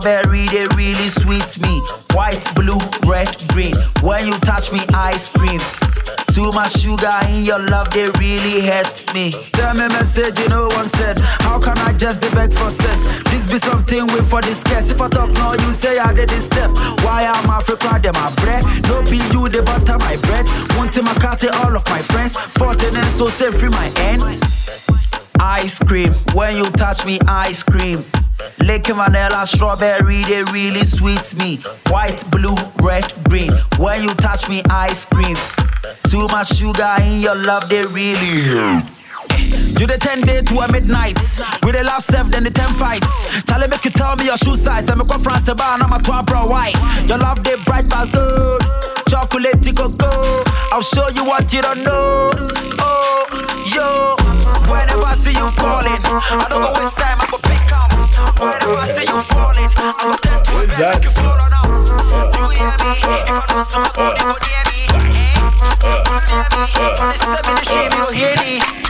Strawberry, they really sweet me. White, blue, red, green. When you touch me, ice cream. Too much sugar in your love, they really hurt me. Tell me message, you know one said. How can I just beg for sex? This be something with for this case. If I talk now, you say I did this step. Why am I Africa, them my bread? No be you, the butter my bread. Want to my cat, all of my friends. Fourteen and so say free my end. Ice cream, when you touch me, ice cream. Vanilla, strawberry, they really sweet me. White, blue, red, green. When you touch me, ice cream. Too much sugar in your love, they really. You the 10 day to a midnight. We the love seven, then the 10 fights. Charlie, make you tell me your shoe size. I'm a France, I'm a twin bro white. Your love, they bright as gold. Chocolate, cocoa. I'll show you what you don't know. Oh, yo. Whenever I see you calling, I don't go waste time, I go. Whenever I see you falling, I go tend to it, make you fall on out. You hear me? If I don't my body, go near me. Eh? Near me? From the seven, the stream, you'll hear me.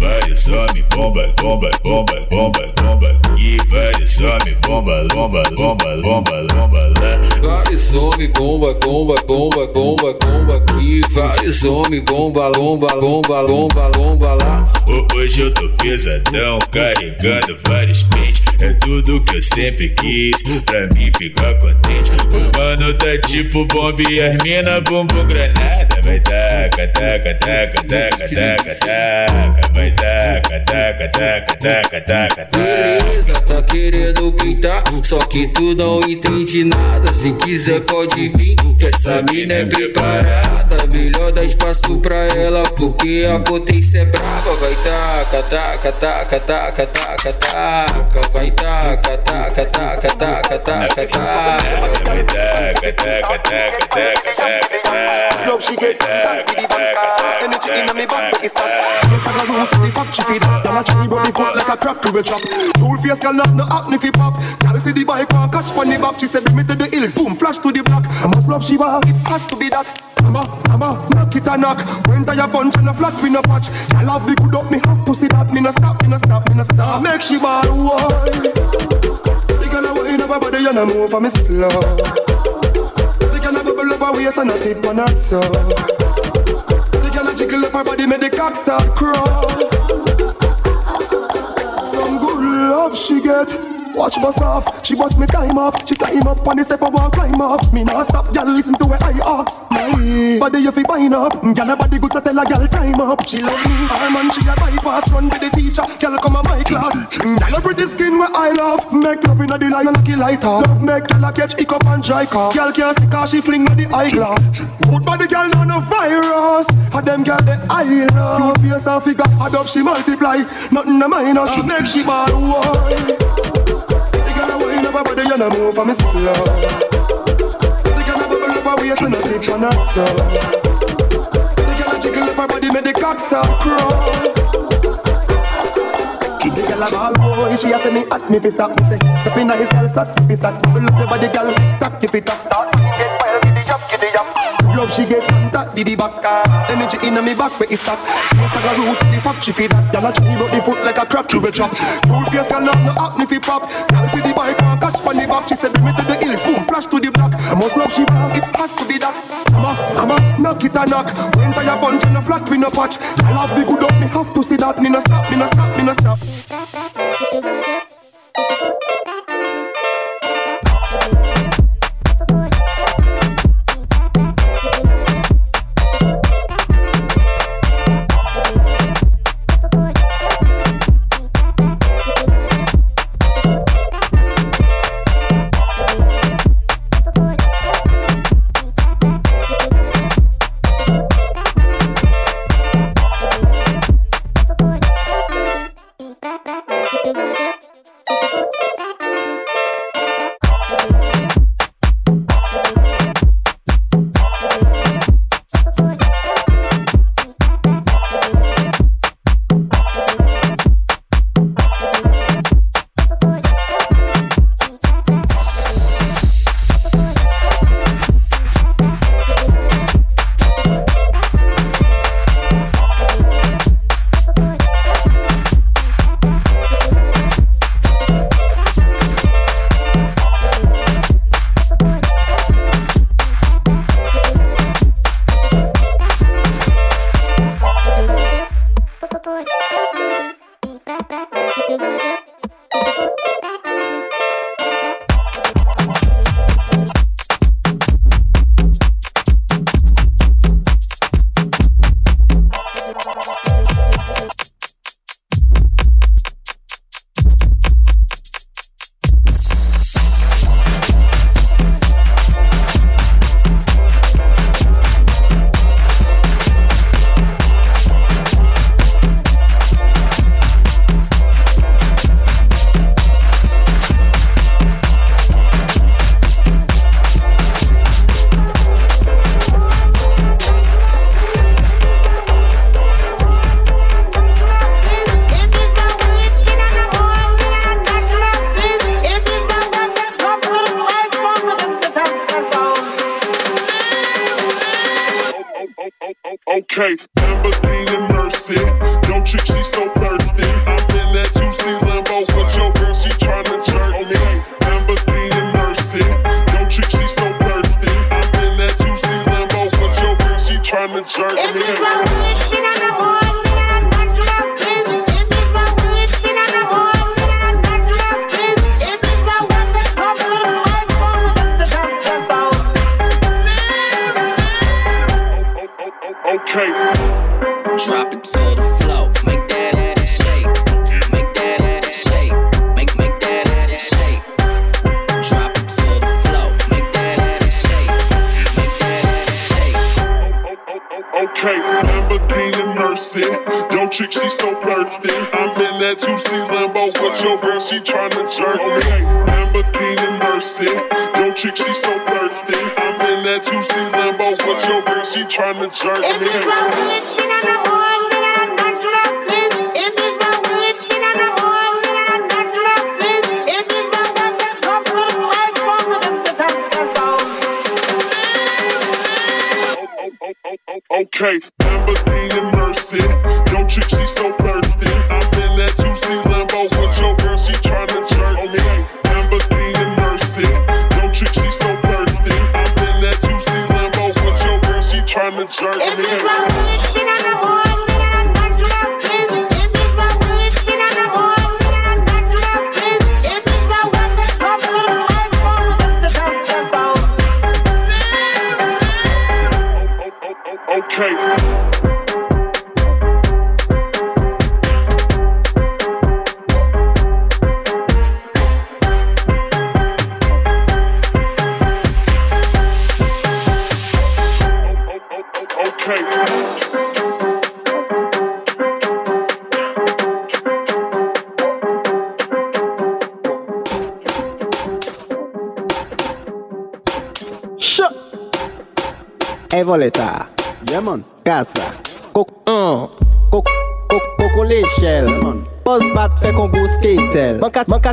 Vários homens, bomba, bomba, bomba, bomba, bomba. E vários homens, bomba, bomba, bomba, bomba, bomba lá. Vários homens, bomba, bomba, bomba, bomba, bomba aqui. Vários homens, bomba, bomba, bomba, bomba, bomba lá. Ho- Hoje eu tô pesadão, carregando vários pentes. É tudo que eu sempre quis, pra mim ficar contente. O mano tá tipo bomba e as mina bumbum granada. Vai taca, taca, taca, taca, taca, taca, vai taca, taca, taca, taca, taca, taca. Beleza, tá querendo pintar, só que tu não entende nada. Se quiser pode vir, que essa mina é preparada. Melhor dar espaço pra ela, porque a potência é brava. Vai taca, taca, taca, taca, taca, taca. Vai taca, taca, taca, taca, taca, taca. Vai taca, taca, taca, taca, taca, taca. Love the me I rules the fuck she feed Girl a try body foot like a crack to Full face girl no pop Girl see the one catch the back She said bring me to the hills boom flash to the block I must love want it has to be that Mama, mama, knock it a knock When tie bunch and a flat we no patch Girl have the good up me have to see that Me no stop, me no stop, me no stop Make ball why The girl a wine up her body and a move for me slow. the bubble up her waist and a tip on her toe. The girl a jiggle up her body, make the cock start crawl. Some good love she get. Watch bust off, she bust me time off. She climb up on the step, I want climb off. Me nah stop, girl, listen to her I ox. My body you fi bind up, mm, girl a body good, so tell a girl time up. She love me, her man she a bypass, run with the teacher. Girl come a my class, girl mm, a pretty skin where I love. Make love inna the line, lucky light up. Love make girl a catch hiccup and dry cough. Girl can't see 'cause she fling with the eyeglass. Good body girl no no virus, had them girl the eye love. Cute face and figure, up she multiply. Nothing a minus, make she ball her body and a move for me slow. The girl a bubble up her waist and tip on her toe. The girl a jiggle up her body, make the cock start crawl. The girl a ball boy, she a say me hot, me fi stop me say. Up inna his girl sat, fi sat. Bubble up your body, girl, tap tip it up. Start Love she get contact, diddy back. Energy inna me back, where it stop. Yes, I got rules, the she feed that. Girl a try broke the foot like a crack to a chop. Full face, girl, not no acne fi pop. Girl see the bike, one catch pon the back. She said bring me to the hills, boom, flash to the block. I must love she want, it has to be that. Mama, mama, knock it a knock. When tie a bunch and a flat, we no patch. I love the good up, me have to see that. Me no stop, me no stop, me no stop. She tryna jerk me. Lamborghini Mercy. Yo, chick, she so thirsty. I'm in that 2C Lambo with your girl, she tryna jerk me. Okay,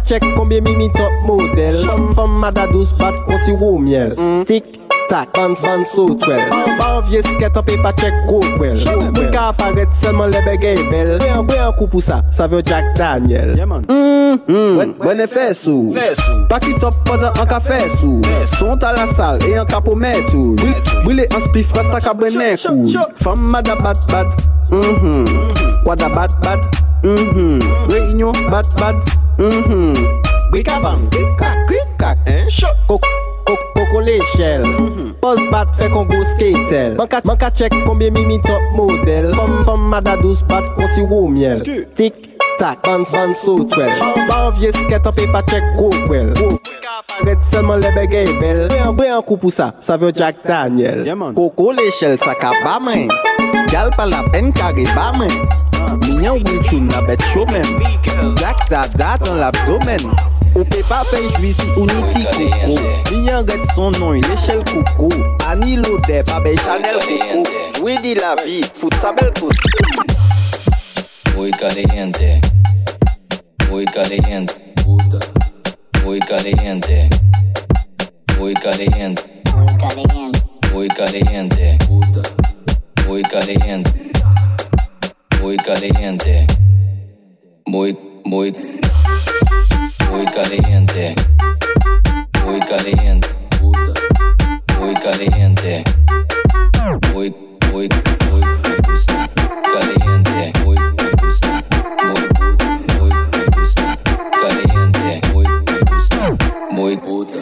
Check combien mimi top model. Femme mada douce, madadouz pat si sirop miel. Tic tac, ban ban so twel Ba an vie sket an pe pa check gros kwel Mwen ka aparet selman le begay bel Mwen an kou pou sa, sa vyo Jack Daniel. Mwen e fes sou. Pa ki top podan an ka fes ou. Sont a la sal e an ka pou met ou Bwile an spif rasta ka brenen kou Femme madabat bad Kwa da bat bat. Mm-hmm. Bad mm-hmm. Réunion bat bat. Mm-hmm. Brikabang, brikak, brikak Koko le chel Boz bat fe kongo skatel. Man ka chek konbyen mimi top model. Fom mada douz bat konsi wou miel. Tik tak, ban ban so twel. Ban vye sket an pe pa chek kokwel Red selman lebe gey e bel. Bre an kou pou sa, sa vyo Jack Daniel. Koko le chel sa ka ba men. Gal pa la pen kage ba men. Minyan wil choun la bet show men Jack Dada dans l'abdomen Ou pe pa fe jwi si ou ni ti koko Minyan ret son non l'échelle coco Ani lode pa be Chanel coco Oui di la vie, fout sa belle coco Muy caliente. Muy caliente. Puta. Muy caliente. Muy caliente. Muy caliente. Puta. Muy caliente. Muy caliente. Muy, muy. Muy caliente. Muy caliente. Muy caliente. Muy, muy, muy. Me gusta. Caliente. Muy, me gusta. Muy, muy, me gusta. Caliente. Muy, me gusta. Muy puta.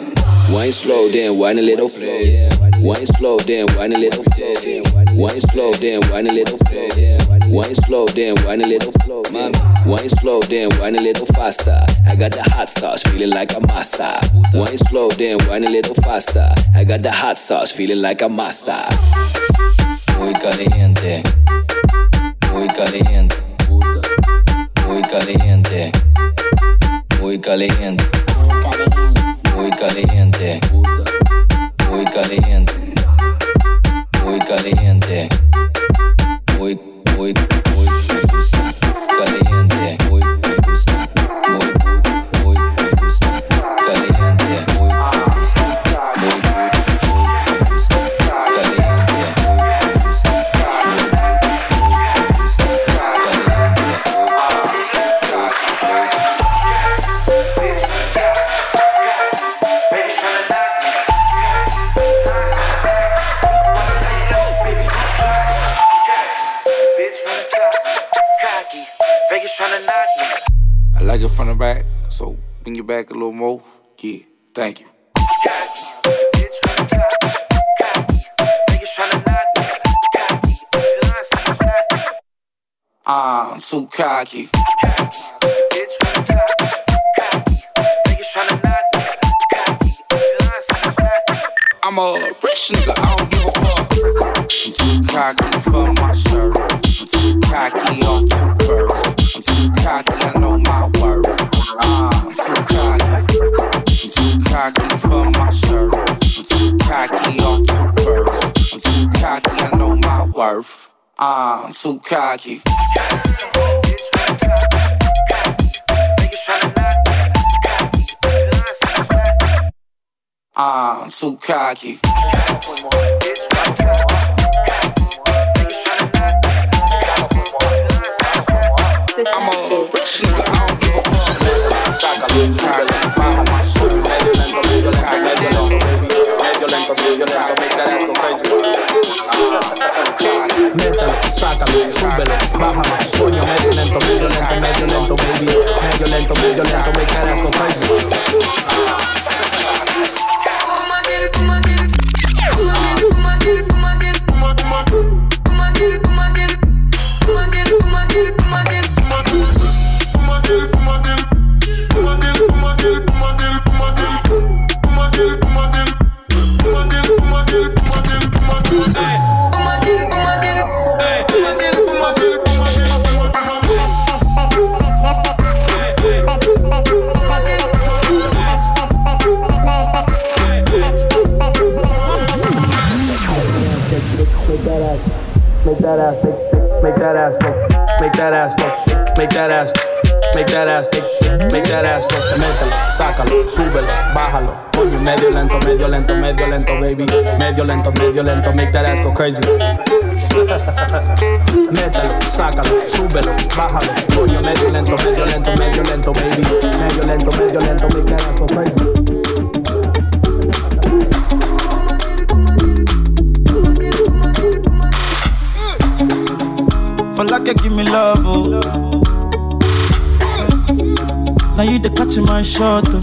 Wine slow, then wine a little place. Wine slow, then wine a little place. Wine slow, then wine a little place. Wine slow, then wine a little Mami. Wine slow, then wine a little faster. I got the hot sauce, feeling like a master. Wine slow, then wine a little faster. I got the hot sauce, feeling like a master. Muy caliente. Muy caliente. Puta. Muy caliente. Muy caliente. Muy caliente. Puta. Muy caliente. Muy caliente. Muy, muy, muy me back a little more. Yeah, thank you. I'm too cocky. I'm a rich nigga, I don't give a fuck. I'm too cocky for my shirt. I'm too cocky on two birds. I'm too cocky, I know my cocky for my shirt. I'm too cocky on two birds. I'm too cocky, I know my worth. I'm too cocky. I'm too cocky. I'm a sácalo, súbelo, bájalo. Coño, medio lento, medio lento, medio lento, baby. Medio lento, medio lento, that ass go crazy. That ass go, make that ass, make that ass, make, make that ass go. Mételo, sácalo, súbelo, bájalo. Coño, medio lento, medio lento, medio lento, baby. Medio lento, medio lento, make that ass go crazy. [laughs] Mételo, sácalo, súbelo, bájalo. Coño, medio lento, medio lento, medio lento, baby. Medio lento, medio lento, make that ass go crazy. For like you give me love, oh. Now you the catch my shot, oh.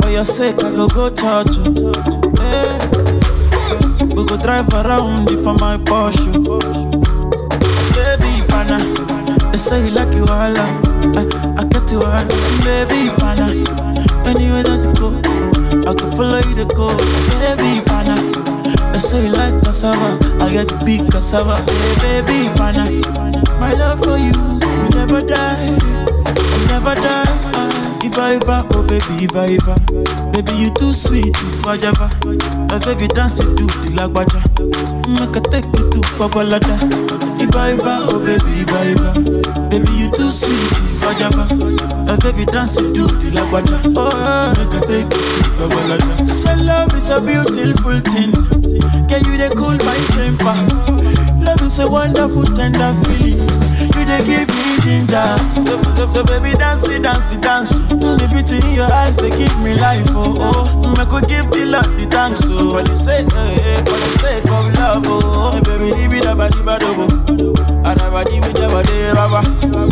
For your sake, I go go touch, oh. Hey. We go drive around for my Porsche. Oh. Baby, pana, they say you like you all, I, I get you all, baby, pana. Anywhere that you go, I can follow you to go, baby, pana. They say you like cassava, I get big cassava. Hey, baby, pana. My love for you will never die, will never die. If I ever, oh baby, if I ever, baby you too sweet, if I ever, my baby dance it to the lagbaja, make I take you to Babalada. If I ever, oh baby, if I ever, baby you too sweet, if I ever, baby dance it to the lagbaja, oh make I take you to Babalada. So love is a beautiful thing. Can you they cool my temper? Love is a wonderful, tender feeling. You they give me ginger. So, so baby, dance it, dance it, dance. The beauty in your eyes, they give me life. Oh, oh. I could give the Lord the thanks. Oh, for the sake, eh, for the sake of love. Oh, hey, baby, di bi da ba di ba do bo. Adaba di bi da ba di ba ba.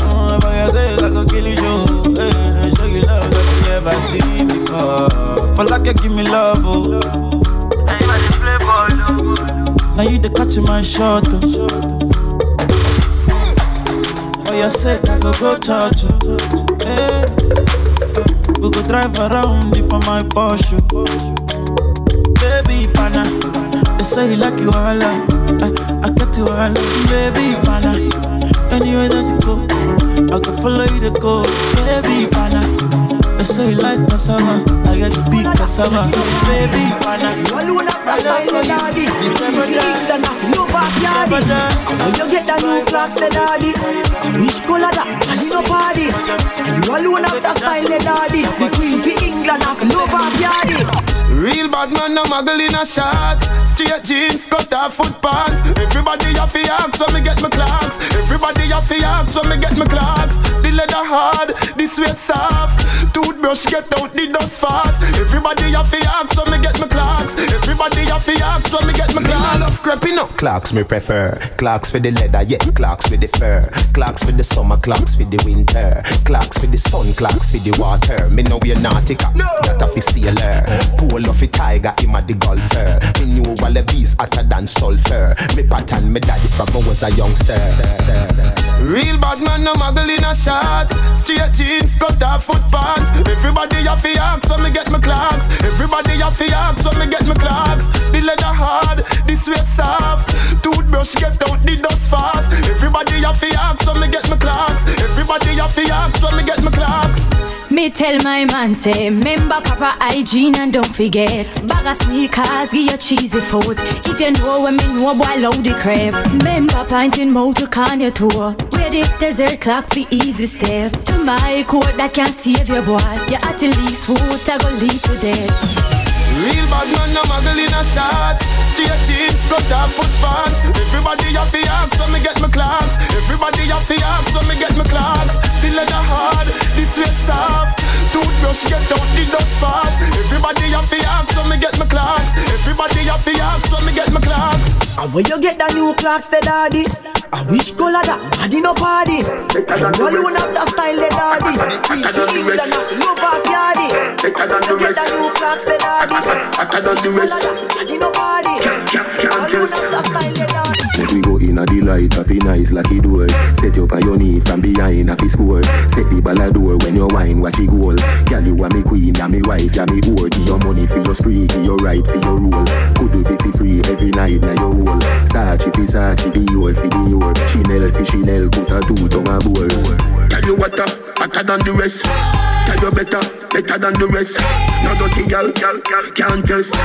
Oh, for your sake, I could kill you, show. Eh, show you love that you never seen before. For like you give me love. Oh. Now you the catch my shot. Oh. For your sake, I go go touch you. Oh. Hey. We go drive around it for my Porsche. Oh. Baby, pana. They say you like you all. I, I get you all. Baby, pana. Anywhere that you go, I can follow you to go. Baby, pana. They say you like cassava, I get to big cassava. Baby, pana. You alone have that style, daddy. You never die. No backyard. How you get that new Clarks, the daddy? Which color that? And no party. You alone have that style, the daddy. The queen for England, have no backyard. Real bad man, no muggle in a shorts. Straight jeans, cut off foot pants. Everybody have to ask when me get my Clarks. Everybody have to ask when me get my Clarks. The leather hard, the sweat soft. Toothbrush get out the dust fast. Everybody have to ask when me get my Clarks. Everybody have to ask when me get my Clarks. enough creeping up. Clarks me prefer. Clarks for the leather, yeah. Clarks for the fur. Clarks for the summer, Clarks for the winter. Clarks for the sun, Clarks for the water. Me know we're nautica, no. that a fi sailor. Pool of a tiger, him a the golfer. Me knew wallabies hotter than sulfur. Me pattern me daddy from I was a youngster. Real bad man, no muggle in a shots. Straight jeans, cut off foot pants. Everybody have fi ask when me get my Clarks. Everybody have fi ask when me get my Clarks. The leather hard, the sweat soft. Toothbrush get out the dust fast. Everybody have fi ask when me get my Clarks. Everybody have fi ask when me get my Clarks. Me tell my man say, remember proper hygiene and don't forget. Bag of sneakers, give you cheesy If you know what me know, boy, load the crap. Remember pinting motor can you tour. Where the desert clock, the easy step. To my coat that can save your boy. You at the least food, I go lead to death. Real bad man, no muggle in a shots. Straight jeans, cut off foot pants. Everybody have the axe when me get my Clarks. Everybody have the axe when me get my Clarks. The leather hard, the sweat soft. Toothbrush get out the dust fast. Everybody have the axe when me get my Clarks. Everybody have the axe when me get my Clarks. And where you get the new Clarks, the daddy? I wish color that body no party. You alone have the style, the daddy. Better than the rest. Love off yardy. Better than the You get rest. the new clocks, the daddy. Better than the rest. Body no party. Can't test. Make we go in a delight, happy nice lucky door. Set you up on your knee from behind a fi score. Set the ball a door when you wine, watch it goal. Girl, you are me queen, ya me wife, ya me whore. Give your money for your spree, give your right for your rule. Could do it for free every night, now your whole. Sachi fi Sachi, Dior fi Dior. Chanel fi Chanel, put a two tongue a bowl. Tell you what, uh, hotter than the rest. Tell you better, better than the rest. No dirty girl, girl, girl, can't test.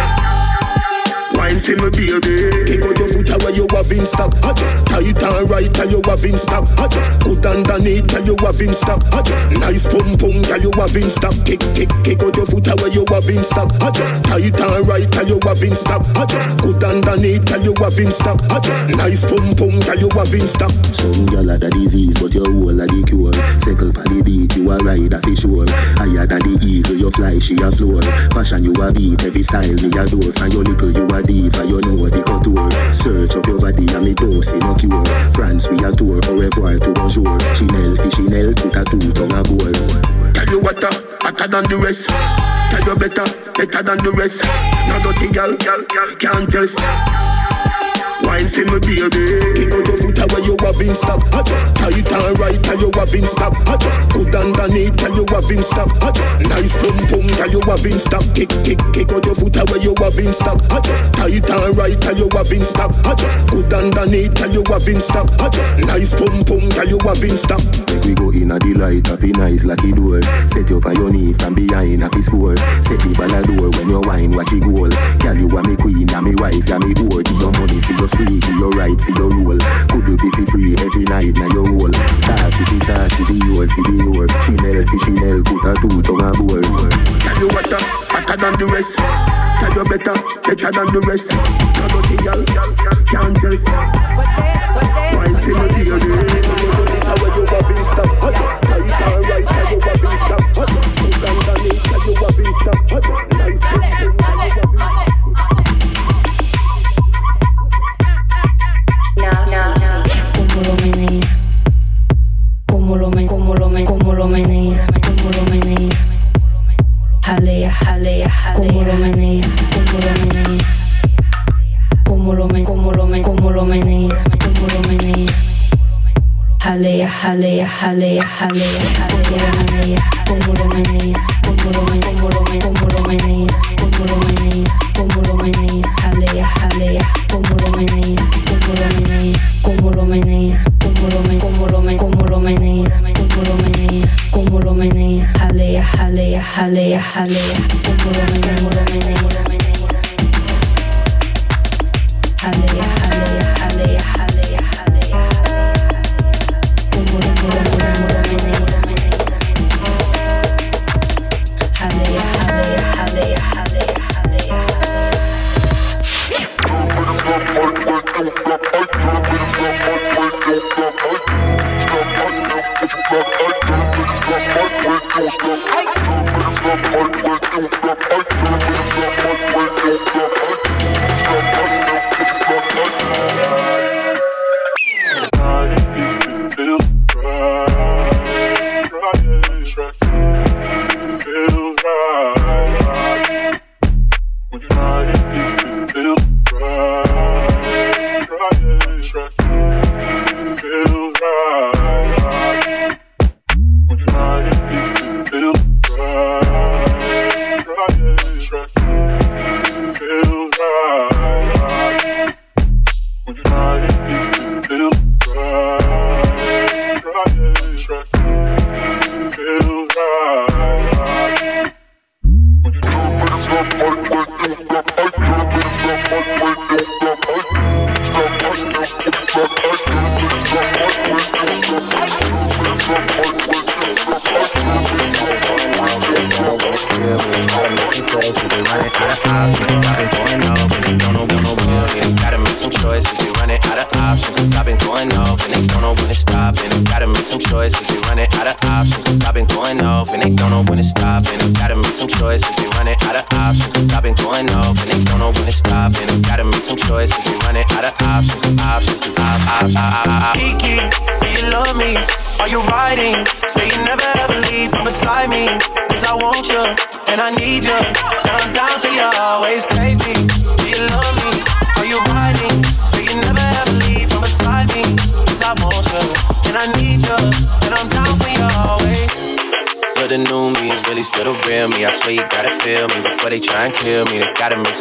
Wine for me baby Kick out your foot away you have in stock I just tight and right tell you have in stock I just good underneath tell you have in stock I just nice pum pum tell you have in stock Kick kick kick out your foot away you have in stock I just tight and right tell you have in stock I just good underneath tell you have in stock I just nice pum pum tell you have in stock Some girl a the disease, but your whole a the cure. Circle for the beat, you a ride a fish sure. Higher than the eagle, you fly, she a floor. Fashion you a beat, every style me adore. From your little you a diva, you know the couture. Search up your body and me don't see no cure. France we a tour, au revoir to bonjour. Chanel, Chanel, put a two tongue a board. Tell you what, uh, hotter than the rest. Tell you better, better than the rest. No dirty girl, girl, girl, can't test. Wine for me baby Kick out your foot away you have in stock I just tight and right tell you have in stock I just good underneath tell you have in stock I just nice pum pum tell you have in stock Kick kick kick out your foot away you have in stock I just tight and right tell you have in stock I just good underneath tell you have in stock I just nice pum pum tell you have in stock Make we go in a delight, happy nice lucky door. Set you up on your knee from behind a fi score. Set the ball a door when you wine, watch it goal. Girl, you are me queen, ya me wife, ya me whore. Give your money for your spree, give your right for your rule. Could you be fi free every night, now your whole. Sachi fi Sachi, Dior fi Dior. Chanel fi Chanel, put a two tongue a bowl. Tell you what, uh, hotter than the rest. Tell you better, better than the rest. No dirty girl, girl, can't test. Wine for me baby How you have in stock I just tight and right How you in stock I just good underneath How you have in stock cómo lo menea, cómo lo menea, cómo lo menea, cómo lo menea, cómo lo menea, cómo lo menea. Jalea, jalea, jalea, jalea, cómo lo menea, lo menea, cómo lo menea, cómo lo menea, cómo lo menea, cómo lo menea, cómo lo menea, jalea, jalea, cómo lo menea, cómo lo menea, cómo lo menea, cómo lo menea, cómo lo menea, cómo lo menea, cómo lo menea culo menea, jalea, jalea, jalea, jalea. Ese culo menea, culo menea, menea. Jalea, jalea. Yeah.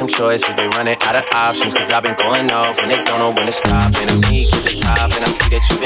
some choices, they running out of options. Cause I've been going off and they don't know when to stop. And I'm to the top, and I see that you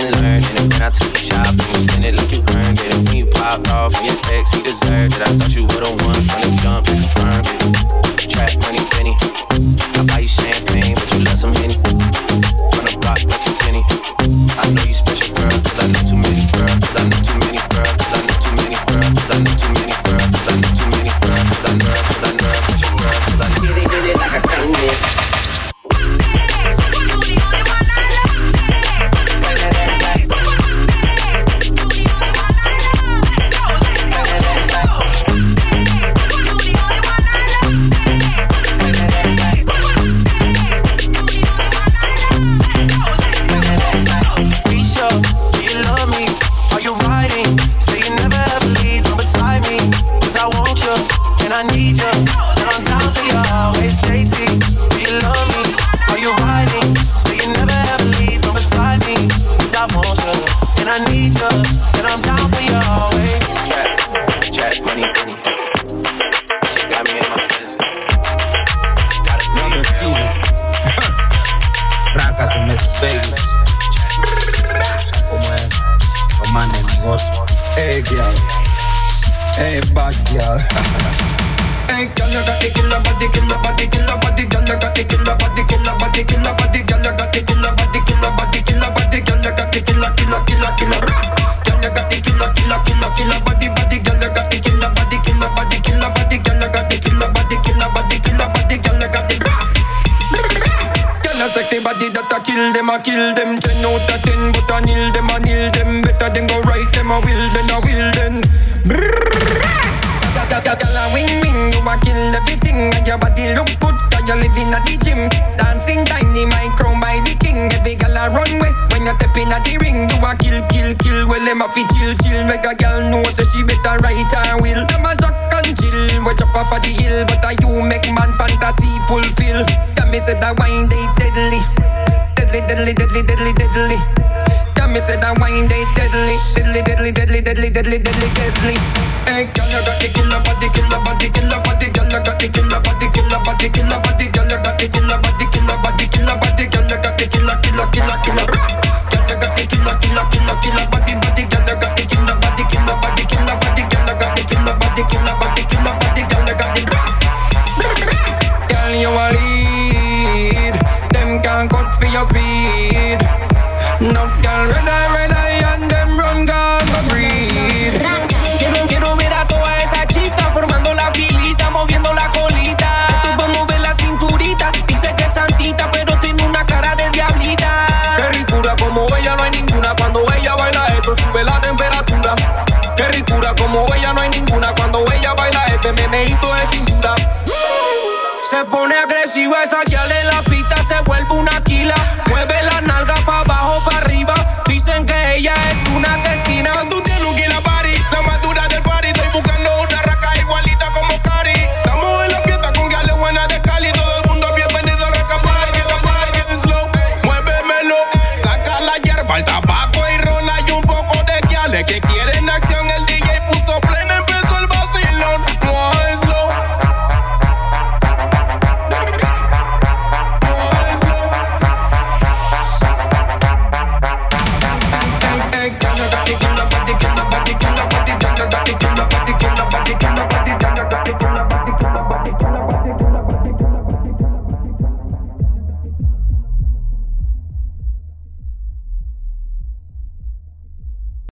kill them, I kill them. Ten out of ten, but I kneel them, I kneel them. Better than go right them, I will then, I will then. Girl, I win, win. you a kill everything, and your body look good. Cause you living at the gym, dancing dynamite, crown by the king. Every girl a run with when you step in at the ring. You a kill, kill, kill. Well, them a fi chill, chill. Make a girl know so she better right her will. Them a jock and chill, we chop off of the hill, but I you make man fantasy fulfill.